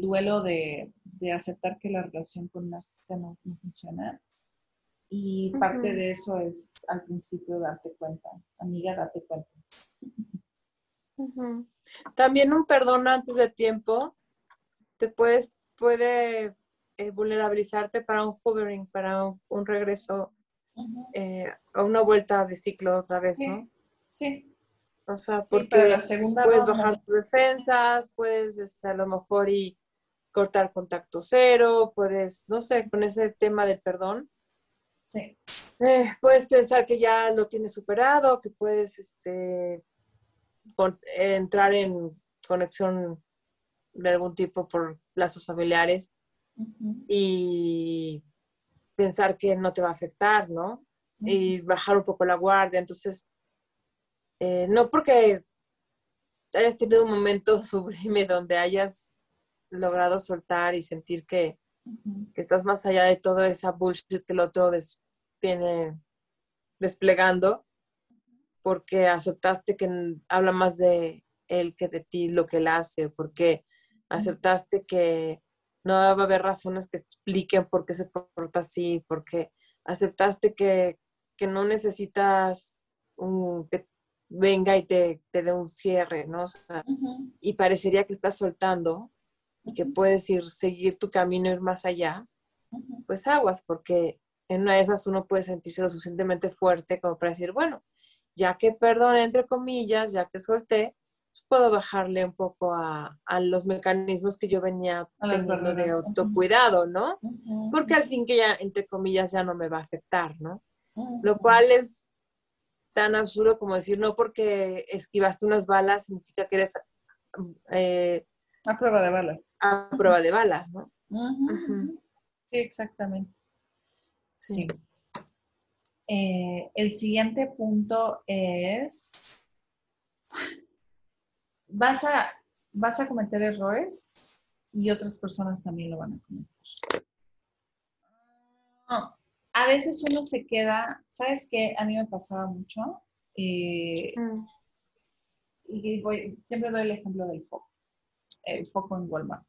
Speaker 1: duelo, de, aceptar que la relación con una no, no funciona. Y parte de eso es al principio darte cuenta, amiga, date cuenta.
Speaker 2: También un perdón antes de tiempo te puedes, puede eh, vulnerabilizarte para un hovering, para un, regreso eh, o una vuelta de ciclo otra vez, ¿no?
Speaker 1: Sí.
Speaker 2: O sea, porque puedes bajar tus defensas, puedes este, a lo mejor y cortar contacto cero, puedes, no sé, con ese tema del perdón.
Speaker 1: Sí.
Speaker 2: Eh, puedes pensar que ya lo tienes superado, que puedes este, entrar en conexión de algún tipo por lazos familiares y pensar que no te va a afectar, ¿no? Y bajar un poco la guardia. Entonces, eh, no porque hayas tenido un momento sublime donde hayas logrado soltar y sentir que, estás más allá de toda esa bullshit que el otro tiene desplegando porque aceptaste que habla más de él que de ti lo que él hace, porque aceptaste que no va a haber razones que expliquen por qué se porta así, porque aceptaste que, no necesitas un, que venga y te, te dé un cierre, ¿no? Y parecería que estás soltando y que puedes ir, seguir tu camino, ir más allá, pues aguas, porque en una de esas uno puede sentirse lo suficientemente fuerte como para decir, bueno, ya que perdoné, entre comillas, ya que solté, puedo bajarle un poco a, los mecanismos que yo venía teniendo de autocuidado, ¿no? Porque al fin que ya, entre comillas, ya no me va a afectar, ¿no? Lo cual es tan absurdo como decir, no porque esquivaste unas balas significa que eres...
Speaker 1: Eh, a prueba de balas.
Speaker 2: A prueba de balas, ¿no?
Speaker 1: Sí, exactamente. Sí. Eh, el siguiente punto es, vas a, vas a cometer errores y otras personas también lo van a cometer. a veces uno se queda, ¿sabes qué? A mí me pasaba mucho. Eh, mm. Y siempre doy el ejemplo del foco, el foco en Walmart.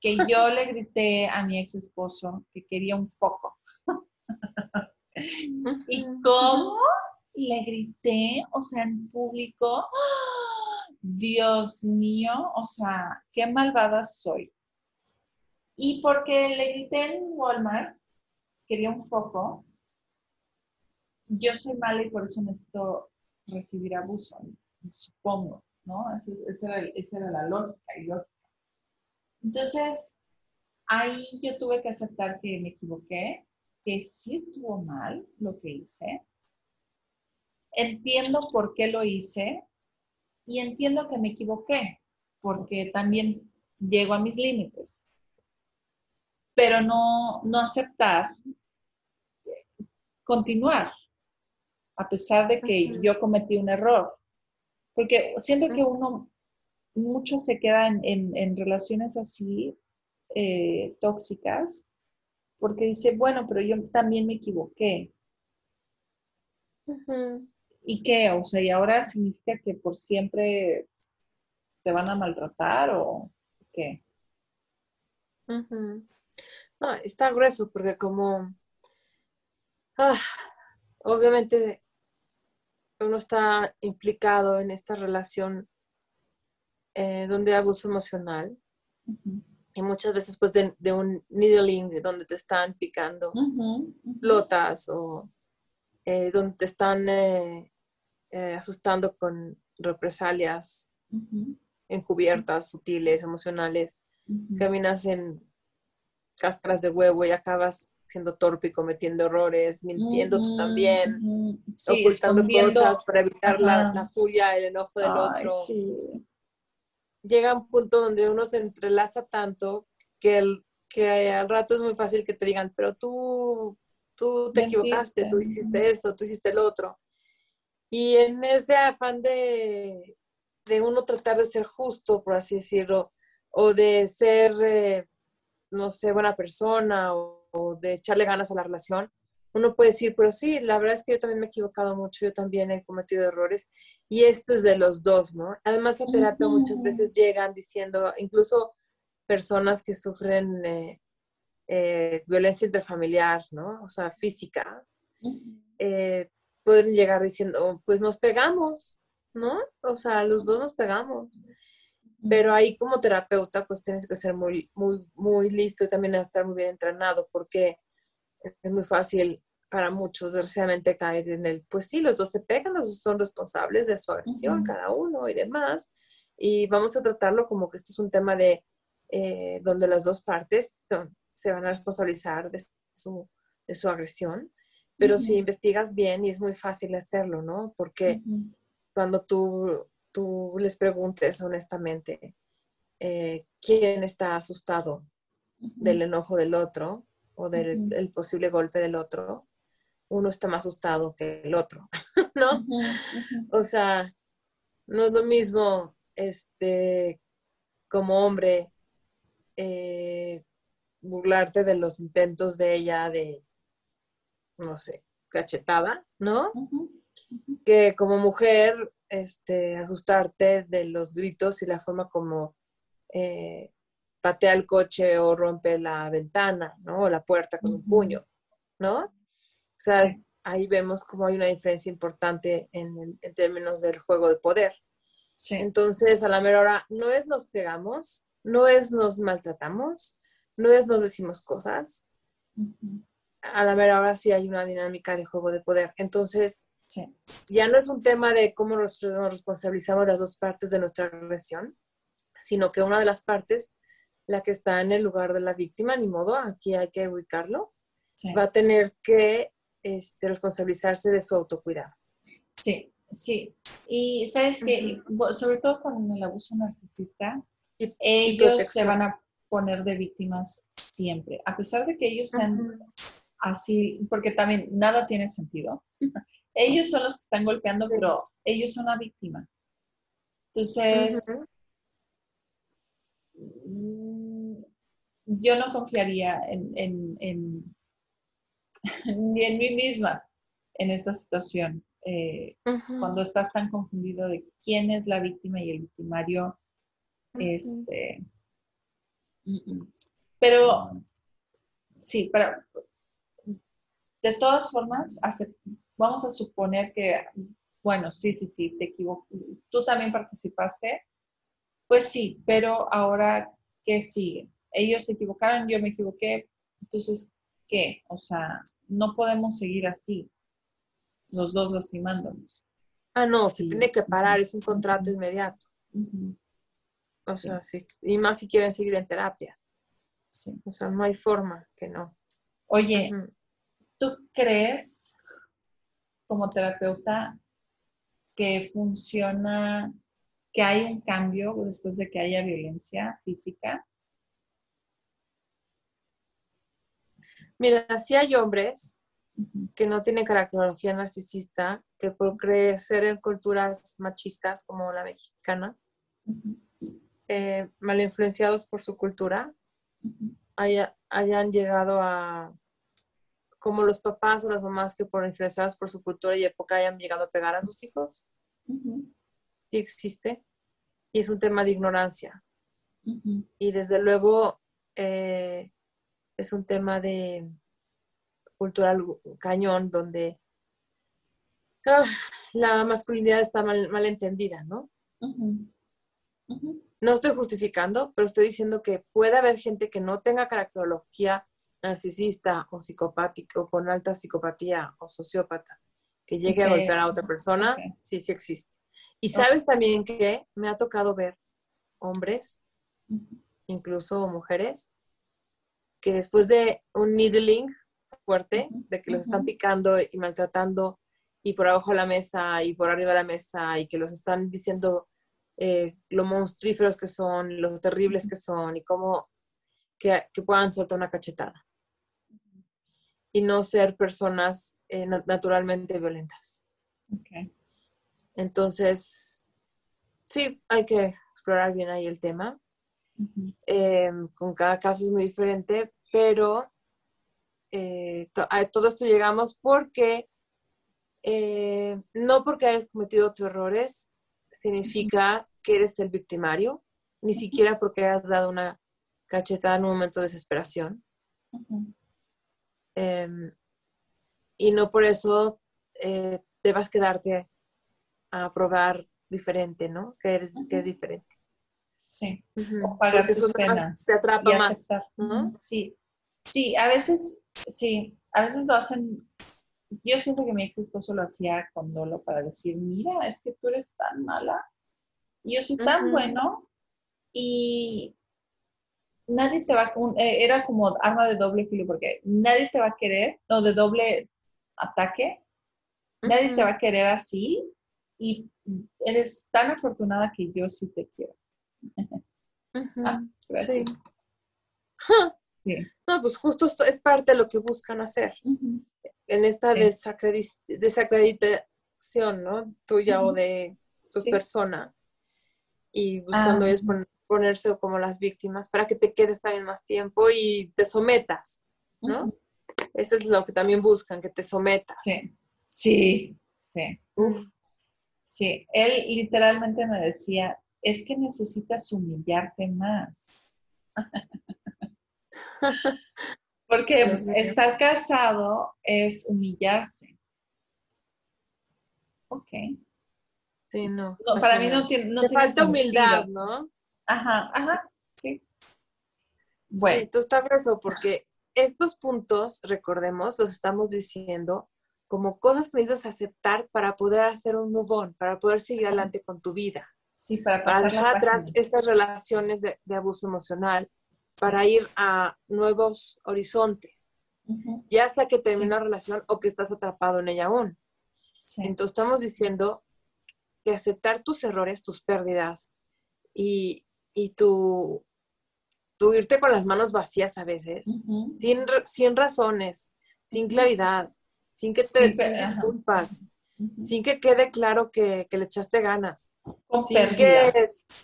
Speaker 1: Que yo le grité a mi ex esposo que quería un foco. ¿Y cómo le grité? O sea, en público. Dios mío, o sea, qué malvada soy. Y porque le grité en Walmart, quería un foco, yo soy mala y por eso necesito recibir abuso, supongo, ¿no? Esa era, la lógica, Entonces, ahí yo tuve que aceptar que me equivoqué, que sí estuvo mal lo que hice. Entiendo por qué lo hice y entiendo que me equivoqué, porque también llego a mis límites. Pero no, no aceptar continuar, a pesar de que yo cometí un error. Porque siento que uno mucho se queda en, relaciones así eh, tóxicas porque dice, bueno, pero yo también me equivoqué. ¿Y qué? O sea, ¿y ahora significa que por siempre te van a maltratar o qué?
Speaker 2: No, está grueso porque como, ah, obviamente uno está implicado en esta relación eh, donde hay abuso emocional y muchas veces pues de, un needling donde te están picando lotas o eh, donde te están eh, eh, asustando con represalias encubiertas, sutiles, emocionales. Caminas en castras de huevo y acabas siendo torpe y cometiendo errores, mintiendo tú también, ocultando cosas para evitar la, la, furia, el enojo del otro. llega un punto donde uno se entrelaza tanto que, el, que al rato es muy fácil que te digan, pero tú, tú te equivocaste, tú hiciste esto, tú hiciste el otro. Y en ese afán de, de uno tratar de ser justo, por así decirlo, o de ser, eh, no sé, buena persona, o, o de echarle ganas a la relación, uno puede decir, pero sí, la verdad es que yo también me he equivocado mucho, yo también he cometido errores y esto es de los dos, ¿no? Además, a terapia muchas veces llegan diciendo, incluso personas que sufren eh, eh, violencia interfamiliar, ¿no? O sea, física, eh, pueden llegar diciendo, pues nos pegamos, ¿no? O sea, los dos nos pegamos. Pero ahí como terapeuta, pues tienes que ser muy, muy, muy listo y también estar muy bien entrenado porque es muy fácil para muchos, desgraciadamente, caer en el, pues sí, los dos se pegan, los dos son responsables de su agresión, cada uno y demás. Y vamos a tratarlo como que esto es un tema de eh, donde las dos partes se van a responsabilizar de su, de su agresión. Pero si investigas bien, y es muy fácil hacerlo, ¿no? Porque cuando tú, tú les preguntes honestamente eh, quién está asustado del enojo del otro, o del posible golpe del otro, uno está más asustado que el otro, ¿no? O sea, no es lo mismo, este, como hombre, eh, burlarte de los intentos de ella de, no sé, cachetada, ¿no? Que como mujer, este, asustarte de los gritos y la forma como eh, patea el coche o rompe la ventana, ¿no? O la puerta con un puño, ¿no? O sea, ahí vemos cómo hay una diferencia importante en, términos del juego de poder. Entonces, a la mera hora, no es nos pegamos, no es nos maltratamos, no es nos decimos cosas. A la mera hora sí hay una dinámica de juego de poder. Entonces, ya no es un tema de cómo nos, responsabilizamos las dos partes de nuestra agresión, sino que una de las partes, la que está en el lugar de la víctima, ni modo, aquí hay que ubicarlo, va a tener que este, responsabilizarse de su autocuidado.
Speaker 1: Sí, sí. Y sabes que, sobre todo con el abuso narcisista, ellos se van a poner de víctimas siempre, a pesar de que ellos sean así, porque también nada tiene sentido. ellos son los que están golpeando, pero ellos son la víctima. Entonces, mm, yo no confiaría en, ni en mí misma en esta situación. Eh, cuando estás tan confundido de quién es la víctima y el victimario, este, pero sí, pero de todas formas, vamos a suponer que, bueno, sí, sí, sí, te equivoco, tú también participaste, pues sí, pero ahora, ¿qué sigue? Ellos se equivocaron, yo me equivoqué, entonces, ¿qué? O sea, no podemos seguir así, los dos lastimándonos.
Speaker 2: Ah, no, se tiene que parar, es un contrato inmediato. O sea, y más si quieren seguir en terapia. Sí. O sea, no hay forma que no.
Speaker 1: Oye, ¿tú crees como terapeuta que funciona, que hay un cambio después de que haya violencia física?
Speaker 2: Mira, si hay hombres que no tienen caracterología narcisista, que por crecer en culturas machistas como la mexicana, eh, mal influenciados por su cultura, hayan llegado a, como los papás o las mamás que por influenciados por su cultura y época hayan llegado a pegar a sus hijos. Sí existe. Y es un tema de ignorancia. Y desde luego eh, es un tema de cultural cañón donde ah, la masculinidad está mal, mal entendida, ¿no? No estoy justificando, pero estoy diciendo que puede haber gente que no tenga caracterología narcisista o psicopático o con alta psicopatía o sociópata que llegue a golpear a otra persona, sí, sí existe. Y sabes también que me ha tocado ver hombres, incluso mujeres, que después de un needling fuerte, de que los están picando y maltratando y por abajo de la mesa y por arriba de la mesa y que los están diciendo eh, lo monstríferos que son, lo terribles que son y cómo que, puedan soltar una cachetada y no ser personas eh, naturalmente violentas. Entonces, sí, hay que explorar bien ahí el tema. Eh, con cada caso es muy diferente, pero a todo esto llegamos porque no porque hayas cometido tus errores significa que eres el victimario, ni siquiera porque has dado una cachetada en un momento de desesperación. Em, y no por eso eh, debas quedarte a probar diferente, ¿no? Que, eres, que es diferente.
Speaker 1: Sí, o pagar tus penas.
Speaker 2: Te atrapa más,
Speaker 1: Sí, sí, a veces, sí, a veces lo hacen yo siento que mi ex esposo lo hacía con dolo para decir, mira, es que tú eres tan mala y yo soy tan bueno y nadie te va, a... Eh, era como arma de doble filo porque nadie te va a querer, no, de doble ataque, nadie te va a querer así y eres tan afortunada que yo sí te quiero.
Speaker 2: Ah, sí. No, pues justo es parte de lo que buscan hacer en esta desacreditación, ¿no? Tuya o de tu persona y buscando ellos ponerse como las víctimas para que te quedes también más tiempo y te sometas, ¿no? eso es lo que también buscan, que te sometas.
Speaker 1: Sí, sí, sí. Uf. Sí, él literalmente me decía, es que necesitas humillarte más. Porque estar casado es humillarse. Ok.
Speaker 2: Sí, no.
Speaker 1: para mí no tiene. No
Speaker 2: Te falta humildad, ¿no?
Speaker 1: Ajá, ajá, sí.
Speaker 2: Bueno. Sí, tú estás eso, porque estos puntos, recordemos, los estamos diciendo como cosas que necesitas aceptar para poder hacer un move on, para poder seguir adelante con tu vida.
Speaker 1: Sí, para,
Speaker 2: para dejar atrás estas relaciones de, abuso emocional, para ir a nuevos horizontes, ya sea que termine la relación o que estás atrapado en ella aún. Entonces estamos diciendo que aceptar tus errores, tus pérdidas y, y tu, tu, irte con las manos vacías a veces, sin, sin razones, sin claridad, sin que te disculpas, sin que quede claro que, le echaste ganas, sin que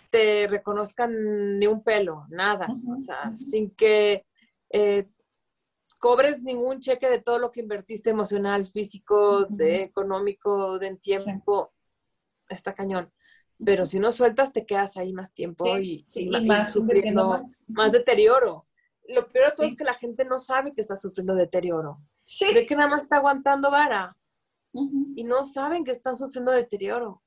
Speaker 2: te reconozcan ni un pelo, nada, o sea, sin que eh, cobres ningún cheque de todo lo que invertiste emocional, físico, de, económico, de tiempo, está cañón. Pero si no sueltas, te quedas ahí más tiempo y, más, sufriendo más. deterioro. Lo peor de todo es que la gente no sabe que está sufriendo deterioro. Sí. De que nada más está aguantando vara. Y no saben que están sufriendo deterioro.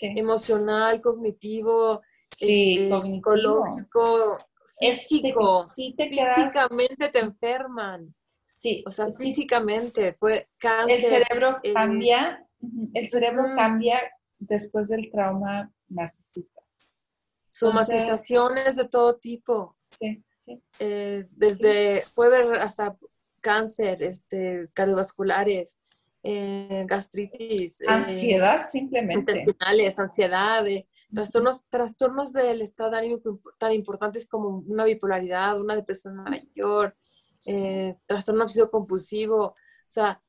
Speaker 2: Emocional, cognitivo, este, psicológico, físico. Físicamente te enferman.
Speaker 1: Sí.
Speaker 2: O sea, físicamente. Puede,
Speaker 1: el cerebro eh, cambia. El cerebro cambia después del trauma narcisista.
Speaker 2: Somatizaciones de todo tipo.
Speaker 1: Sí, sí.
Speaker 2: Eh, desde, puede haber hasta cáncer, este, cardiovasculares, eh, gastritis.
Speaker 1: Eh, ansiedad, simplemente.
Speaker 2: Intestinales, ansiedad, trastornos, trastornos del estado de ánimo tan importantes como una bipolaridad, una depresión mayor, trastorno compulsivo. O sea,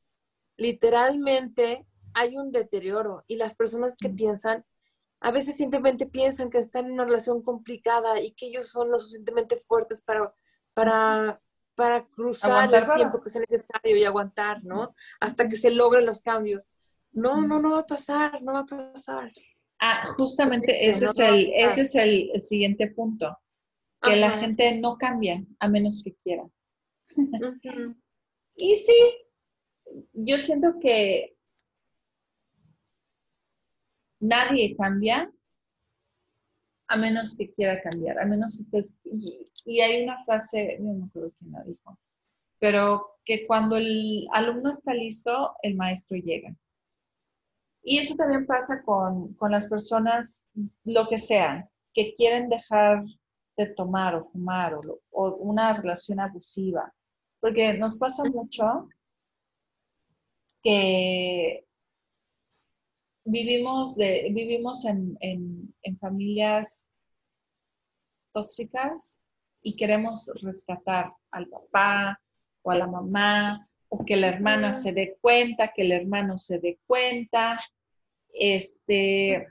Speaker 2: literalmente hay un deterioro y las personas que piensan, a veces simplemente piensan que están en una relación complicada y que ellos son lo suficientemente fuertes para, para para cruzar el tiempo que sea necesario y aguantar, ¿no? Hasta que se logren los cambios. No, no, no va a pasar, no va a pasar.
Speaker 1: Ah, justamente ese, es el, ese es el siguiente punto, que la gente no cambia a menos que quiera. y sí, yo siento que nadie cambia a menos que quiera cambiar, a menos que estés... Y, hay una frase, no me acuerdo quién la dijo, pero que cuando el alumno está listo, el maestro llega. Y eso también pasa con, las personas, lo que sean, que quieren dejar de tomar o fumar o, o una relación abusiva. Porque nos pasa mucho que vivimos, de, vivimos en, familias tóxicas y queremos rescatar al papá o a la mamá o que la hermana se dé cuenta, que el hermano se dé cuenta. Este,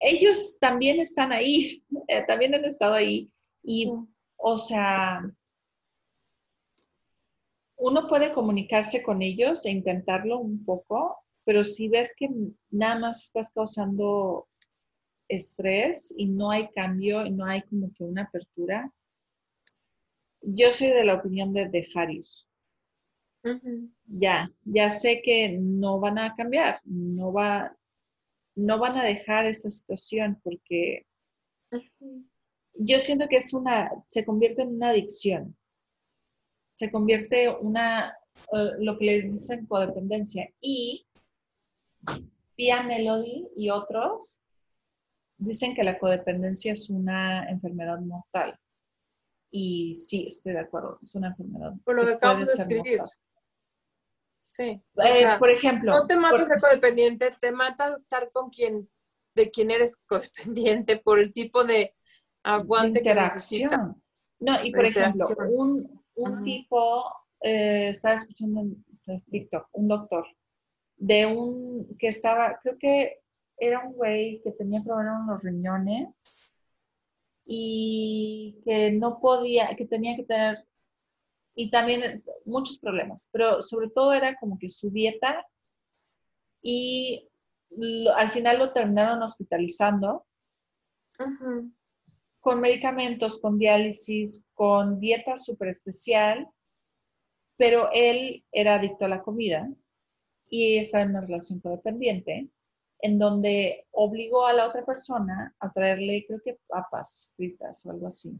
Speaker 1: ellos también están ahí, eh, también han estado ahí y, o sea, uno puede comunicarse con ellos e intentarlo un poco, pero si ves que nada más estás causando estrés y no hay cambio y no hay como que una apertura, yo soy de la opinión de dejar ir. Ya, ya sé que no van a cambiar, no va, no van a dejar esa situación porque yo siento que es una, se convierte en una adicción se convierte una, eh, lo que le dicen codependencia. Y Pia Melody y otros dicen que la codependencia es una enfermedad mortal. Y sí, estoy de acuerdo, es una enfermedad.
Speaker 2: Por lo que acabamos de escribir. Sí.
Speaker 1: Eh, por ejemplo.
Speaker 2: No te matas ser codependiente, te mata estar con quien, de quien eres codependiente por el tipo de aguante que necesitas.
Speaker 1: No, y por ejemplo, un, un tipo, eh, estaba escuchando en TikTok, un doctor, de un que estaba, creo que era un güey que tenía problemas en los riñones y que no podía, que tenía que tener y también muchos problemas, pero sobre todo era como que su dieta y al final lo terminaron hospitalizando con medicamentos, con diálisis, con dieta súper especial, pero él era adicto a la comida y estaba en una relación codependiente en donde obligó a la otra persona a traerle, creo que papas fritas o algo así.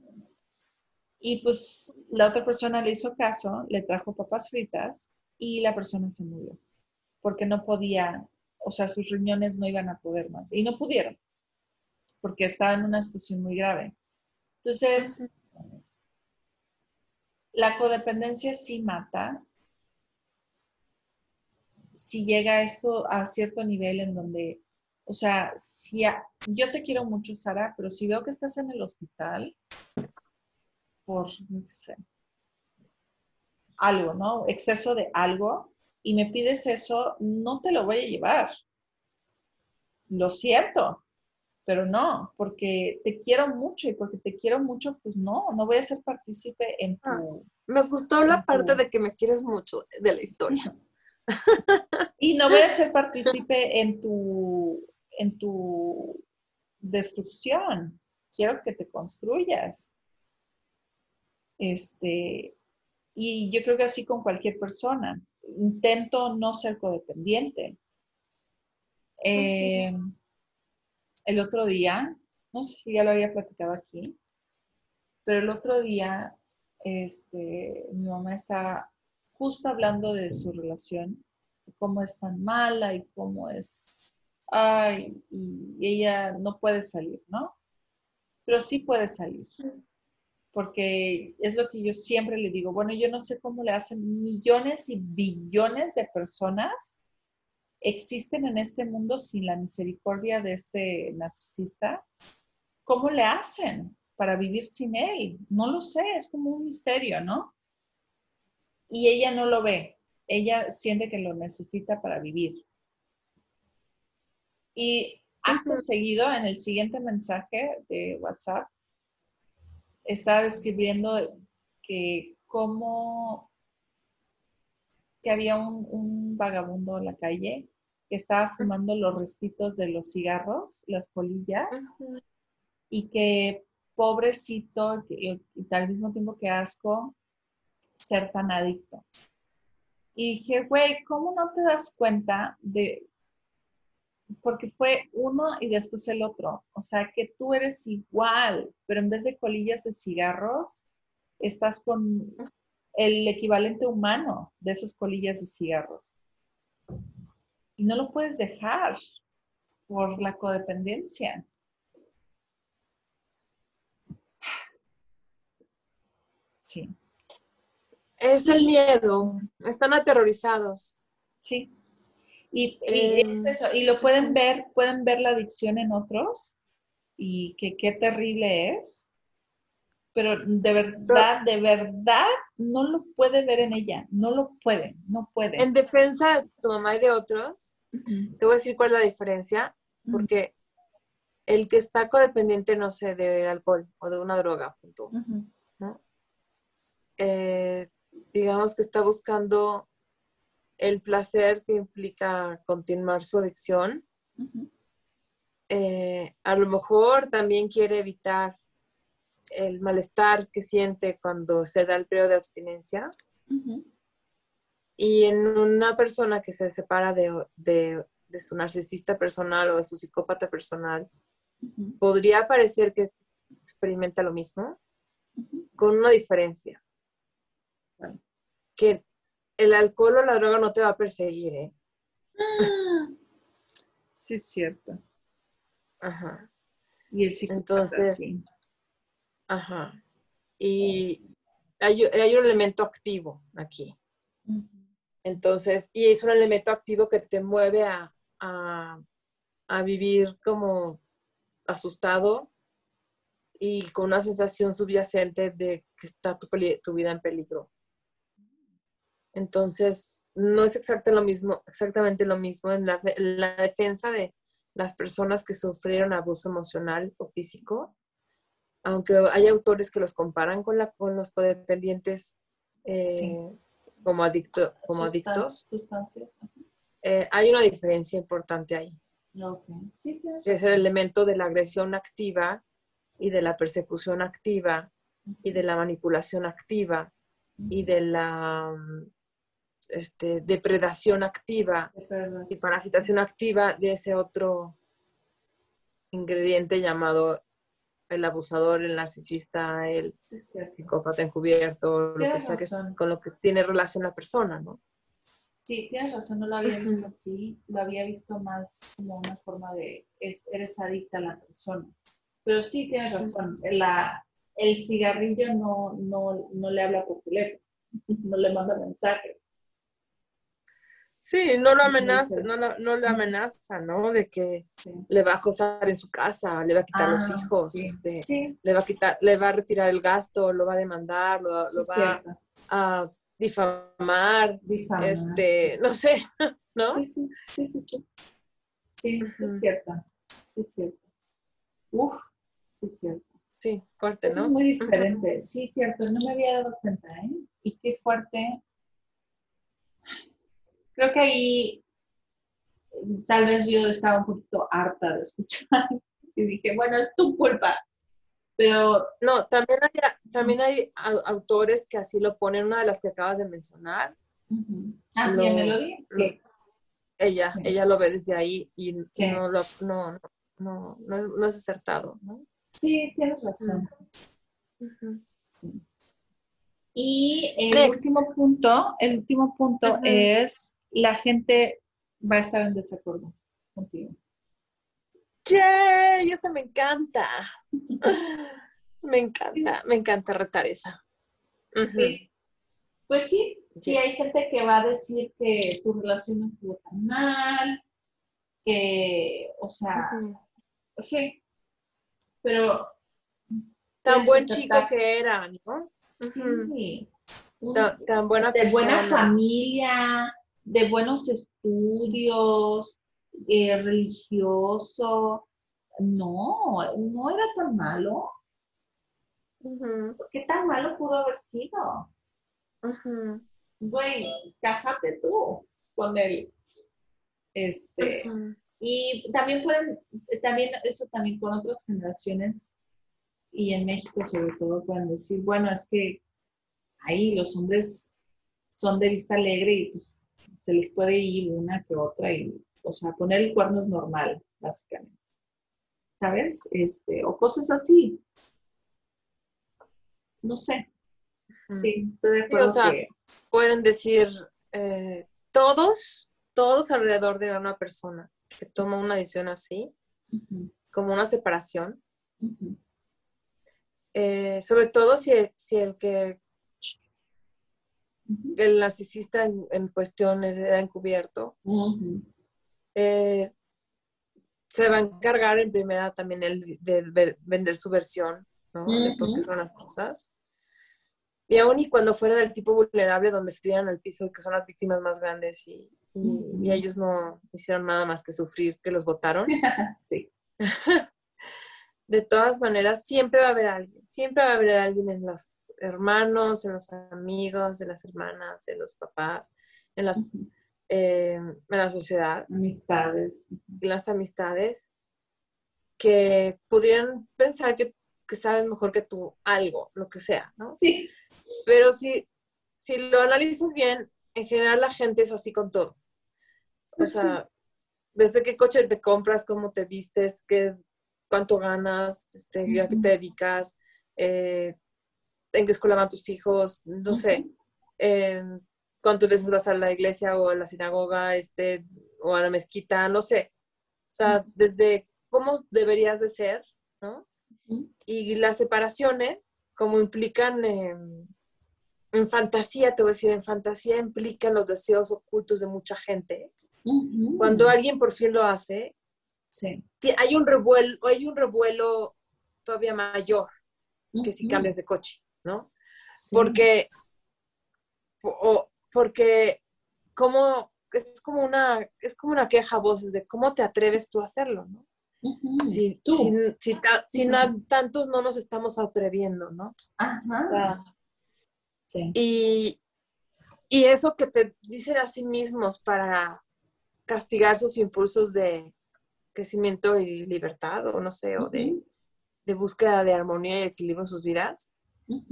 Speaker 1: Y pues la otra persona le hizo caso, le trajo papas fritas y la persona se murió porque no podía, o sea, sus riñones no iban a poder más y no pudieron porque estaba en una situación muy grave. Entonces, la codependencia sí mata, si llega esto a cierto nivel en donde, o sea, si yo te quiero mucho, Sara, pero si veo que estás en el hospital por, no sé, algo, ¿no? Exceso de algo, y me pides eso, no te lo voy a llevar. Lo siento, pero no, porque te quiero mucho y porque te quiero mucho, pues no, no voy a ser partícipe en
Speaker 2: ah, tu... me gustó la parte de que me quieres mucho de la historia.
Speaker 1: y no voy a ser partícipe en tu, en tu destrucción. Quiero que te construyas. Este, y yo creo que así con cualquier persona. Intento no ser codependiente. Eh, el otro día, no sé si ya lo había platicado aquí, pero el otro día este, mi mamá estaba justo hablando de su relación, de cómo es tan mala y cómo es, ay, y ella no puede salir, ¿no? Pero sí puede salir, porque es lo que yo siempre le digo, bueno, yo no sé cómo le hacen millones y billones de personas existen en este mundo sin la misericordia de este narcisista, ¿cómo le hacen para vivir sin él? No lo sé, es como un misterio, ¿no? Y ella no lo ve, ella siente que lo necesita para vivir. Y acto seguido, en el siguiente mensaje de WhatsApp, estaba describiendo que cómo que había un, un, vagabundo en la calle que estaba fumando los restitos de los cigarros, las polillas, y que pobrecito, y, al mismo tiempo que asco, ser tan adicto. Y dije, güey, ¿cómo no te das cuenta de, porque fue uno y después el otro, o sea, que tú eres igual, pero en vez de colillas de cigarros, estás con el equivalente humano de esas colillas de cigarros y no lo puedes dejar por la codependencia. Sí.
Speaker 2: Es el miedo, están aterrorizados.
Speaker 1: Sí. Y, es em. eso, y lo pueden ver, pueden ver la adicción en otros y que qué terrible es, pero de verdad, de verdad no lo puede ver en ella, no lo puede, no puede.
Speaker 2: En defensa de tu mamá y de otros, te voy a decir cuál es la diferencia, porque el que está codependiente, no sé, de alcohol o de una droga, eh, digamos que está buscando el placer que implica continuar su adicción. Eh, a lo mejor también quiere evitar el malestar que siente cuando se da el periodo de abstinencia. Y en una persona que se separa de, su narcisista personal o de su psicópata personal, podría parecer que experimenta lo mismo, con una diferencia. Que el alcohol o la droga no te va a perseguir, ¿eh?
Speaker 1: Sí, es cierto.
Speaker 2: Ajá.
Speaker 1: Y el psicópata Entonces,
Speaker 2: Ajá. Y hay, un elemento activo aquí. Entonces, y es un elemento activo que te mueve a, vivir como asustado y con una sensación subyacente de que está tu, vida en peligro. Entonces, no es exactamente lo mismo, exactamente lo mismo en la, la defensa de las personas que sufrieron abuso emocional o físico aunque hay autores que los comparan con, la, con los codependientes, eh, como, adicto, como adictos, eh, hay una diferencia importante ahí. que es el elemento de la agresión activa y de la persecución activa y de la manipulación activa y de la este, depredación activa y parasitación activa de ese otro ingrediente llamado el abusador, el narcisista, el psicópata encubierto, lo que sea que con lo que tiene relación la persona, ¿no?
Speaker 1: Sí, tienes razón, no lo había visto así, lo había visto más como una forma de, eres adicta a la persona. Pero sí, tienes razón, la, el cigarrillo no, no, no le habla por teléfono, no le manda mensaje.
Speaker 2: Sí, no lo amenaza, no, no, le amenaza, ¿no? De que le va a acosar en su casa, le va a quitar los ah, hijos, este, le va a quitar, le va a retirar el gasto, lo va a demandar, lo, va a difamar, este, no sé, ¿no?
Speaker 1: Sí, sí, sí, sí. Sí, es cierto, es cierto. Uf, es cierto.
Speaker 2: Sí, fuerte, ¿no?
Speaker 1: es muy diferente, sí, cierto, no me había dado cuenta, ¿eh? Y qué fuerte creo que ahí tal vez yo estaba un poquito harta de escuchar y dije, bueno, es tu culpa. Pero...
Speaker 2: No, también hay, también hay autores que así lo ponen, una de las que acabas de mencionar.
Speaker 1: Ah, Melody? Sí.
Speaker 2: ella, ella lo ve desde ahí y no, lo, no, no, no, es, acertado, ¿no?
Speaker 1: Sí, tienes razón. Y el último punto, el último punto es la gente va a estar en desacuerdo contigo.
Speaker 2: ¡Yay! Eso me encanta. me encanta, me encanta retar esa.
Speaker 1: Sí. Pues sí, sí hay gente que va a decir que tu relación no estuvo tan mal, que, o sea, sí, pero...
Speaker 2: Tan buen chico que era, ¿no?
Speaker 1: Sí. tan, buena De buena familia, de buenos estudios, eh, religioso. No, no era tan malo. ¿Qué tan malo pudo haber sido? Güey, cásate tú con él. Este, y también pueden, también eso también con otras generaciones y en México sobre todo pueden decir, bueno, es que ahí los hombres son de vista alegre y pues se les puede ir una que otra y, o sea, poner el cuerno es normal, básicamente. ¿Sabes? Este, o cosas así. No sé. Sí, estoy de acuerdo. o sea,
Speaker 2: pueden decir eh, todos, todos alrededor de una persona que toma una decisión así, como una separación. Eh, sobre todo si, si el que el narcisista en, cuestiones era encubierto, eh, se va a encargar en primera también el, de vender su versión, ¿no? De por qué son las cosas. Y aún y cuando fuera del tipo vulnerable, donde se tiran al piso y que son las víctimas más grandes y, y, ellos no hicieron nada más que sufrir que los votaron.
Speaker 1: sí.
Speaker 2: de todas maneras, siempre va a haber alguien, siempre va a haber alguien en las hermanos, en los amigos, de las hermanas, de los papás, en, las, eh, en la sociedad.
Speaker 1: Amistades.
Speaker 2: Las amistades que pudieran pensar que, que, saben mejor que tú algo, lo que sea, ¿no?
Speaker 1: Sí.
Speaker 2: Pero si, si lo analizas bien, en general la gente es así con todo. O pues sea, desde qué coche te compras, cómo te vistes, qué, cuánto ganas, este, a qué te dedicas, eh, en qué escuela van tus hijos, no sé, cuántas veces vas a la iglesia o a la sinagoga, este, o a la mezquita, no sé. O sea, desde cómo deberías de ser, ¿no? Y las separaciones, como implican en fantasía, te voy a decir, en fantasía implican los deseos ocultos de mucha gente. Cuando alguien por fin lo hace,
Speaker 1: sí.
Speaker 2: hay un revuelo, hay un revuelo todavía mayor que si cambias de coche. ¿No? Porque, porque como, es como una, es como una queja a voces de cómo te atreves tú a hacerlo, ¿no? Si, si, tantos no nos estamos atreviendo, ¿no?
Speaker 1: Ajá.
Speaker 2: Y, y eso que te dicen a sí mismos para castigar sus impulsos de crecimiento y libertad, o no sé, o de, búsqueda de armonía y equilibrio en sus vidas.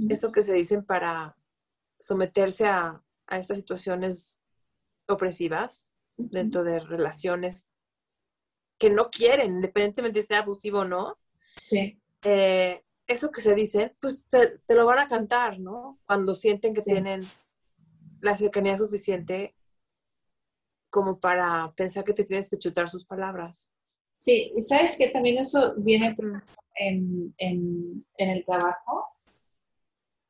Speaker 2: Eso que se dicen para someterse a, a estas situaciones opresivas dentro de relaciones que no quieren, independientemente de sea abusivo o no.
Speaker 1: Sí.
Speaker 2: Eh, eso que se dice, pues te, lo van a cantar, ¿no? Cuando sienten que tienen la cercanía suficiente como para pensar que te tienes que chutar sus palabras.
Speaker 1: Sí, y sabes que también eso viene en, en, en el trabajo.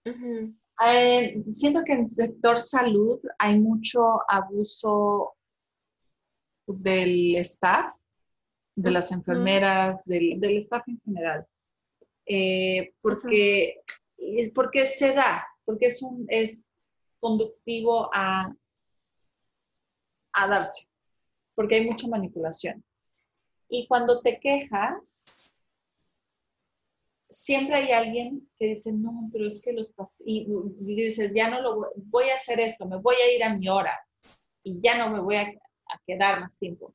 Speaker 1: Eh, siento que en el sector salud hay mucho abuso del staff, de las enfermeras, del, del staff en general. Eh, porque, es porque se da, porque es, un, es conductivo a, a darse, porque hay mucha manipulación. Y cuando te quejas, siempre hay alguien que dice, no, pero es que los y, y dices, ya no lo voy, voy, a hacer esto, me voy a ir a mi hora y ya no me voy a, a quedar más tiempo.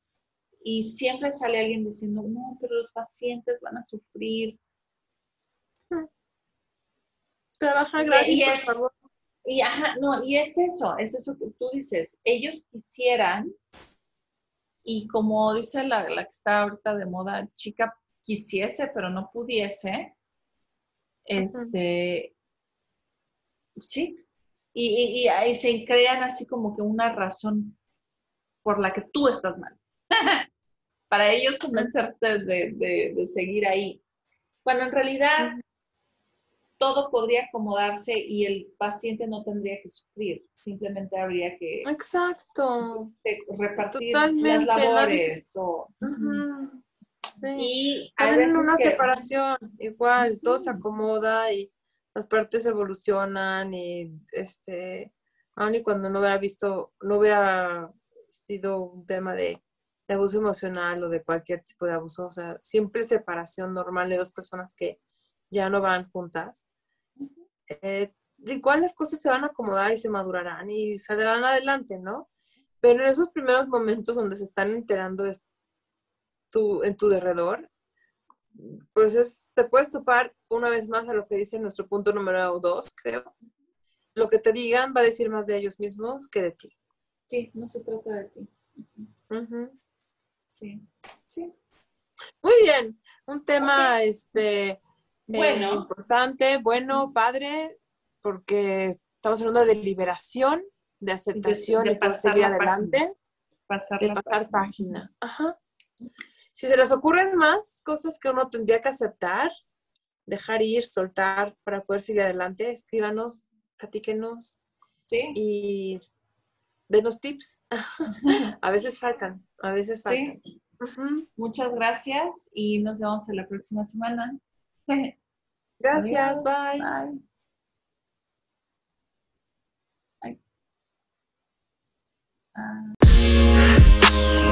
Speaker 1: Y siempre sale alguien diciendo, no, pero los pacientes van a sufrir,
Speaker 2: Trabaja gratis,
Speaker 1: y
Speaker 2: es, por favor.
Speaker 1: Y, no, y es eso, es eso que tú dices. Ellos quisieran, y como dice la, la que está ahorita de moda, chica quisiese, pero no pudiese, este, sí, y, y, ahí se crean así como que una razón por la que tú estás mal. Para ellos convencerte de, de, de, seguir ahí. Cuando en realidad todo podría acomodarse y el paciente no tendría que sufrir, simplemente habría que
Speaker 2: Exacto.
Speaker 1: repartir las labores.
Speaker 2: Sí. Y hay una separación, igual, todo se acomoda y las partes evolucionan y este, aun y cuando no hubiera visto, no hubiera sido un tema de, de abuso emocional o de cualquier tipo de abuso, o sea, siempre separación normal de dos personas que ya no van juntas, eh, igual las cosas se van a acomodar y se madurarán y saldrán adelante, ¿no? Pero en esos primeros momentos donde se están enterando de tu, en tu derredor, pues es, te puedes topar una vez más a lo que dice nuestro punto número dos, creo. Lo que te digan va a decir más de ellos mismos que de ti.
Speaker 1: Sí, no se trata de ti. Sí, sí.
Speaker 2: Muy bien, un tema, este, bueno. importante, bueno, padre, porque estamos hablando de liberación, de aceptación de, y seguir adelante.
Speaker 1: Pasar
Speaker 2: de pasar página. Ajá. Si se les ocurren más cosas que uno tendría que aceptar, dejar ir, soltar para poder seguir adelante, escríbanos, platíquenos.
Speaker 1: Sí.
Speaker 2: Y denos tips. a veces faltan, a veces faltan. Sí.
Speaker 1: Muchas gracias y nos vemos en la próxima semana.
Speaker 2: Gracias, bye. bye.
Speaker 1: Uh,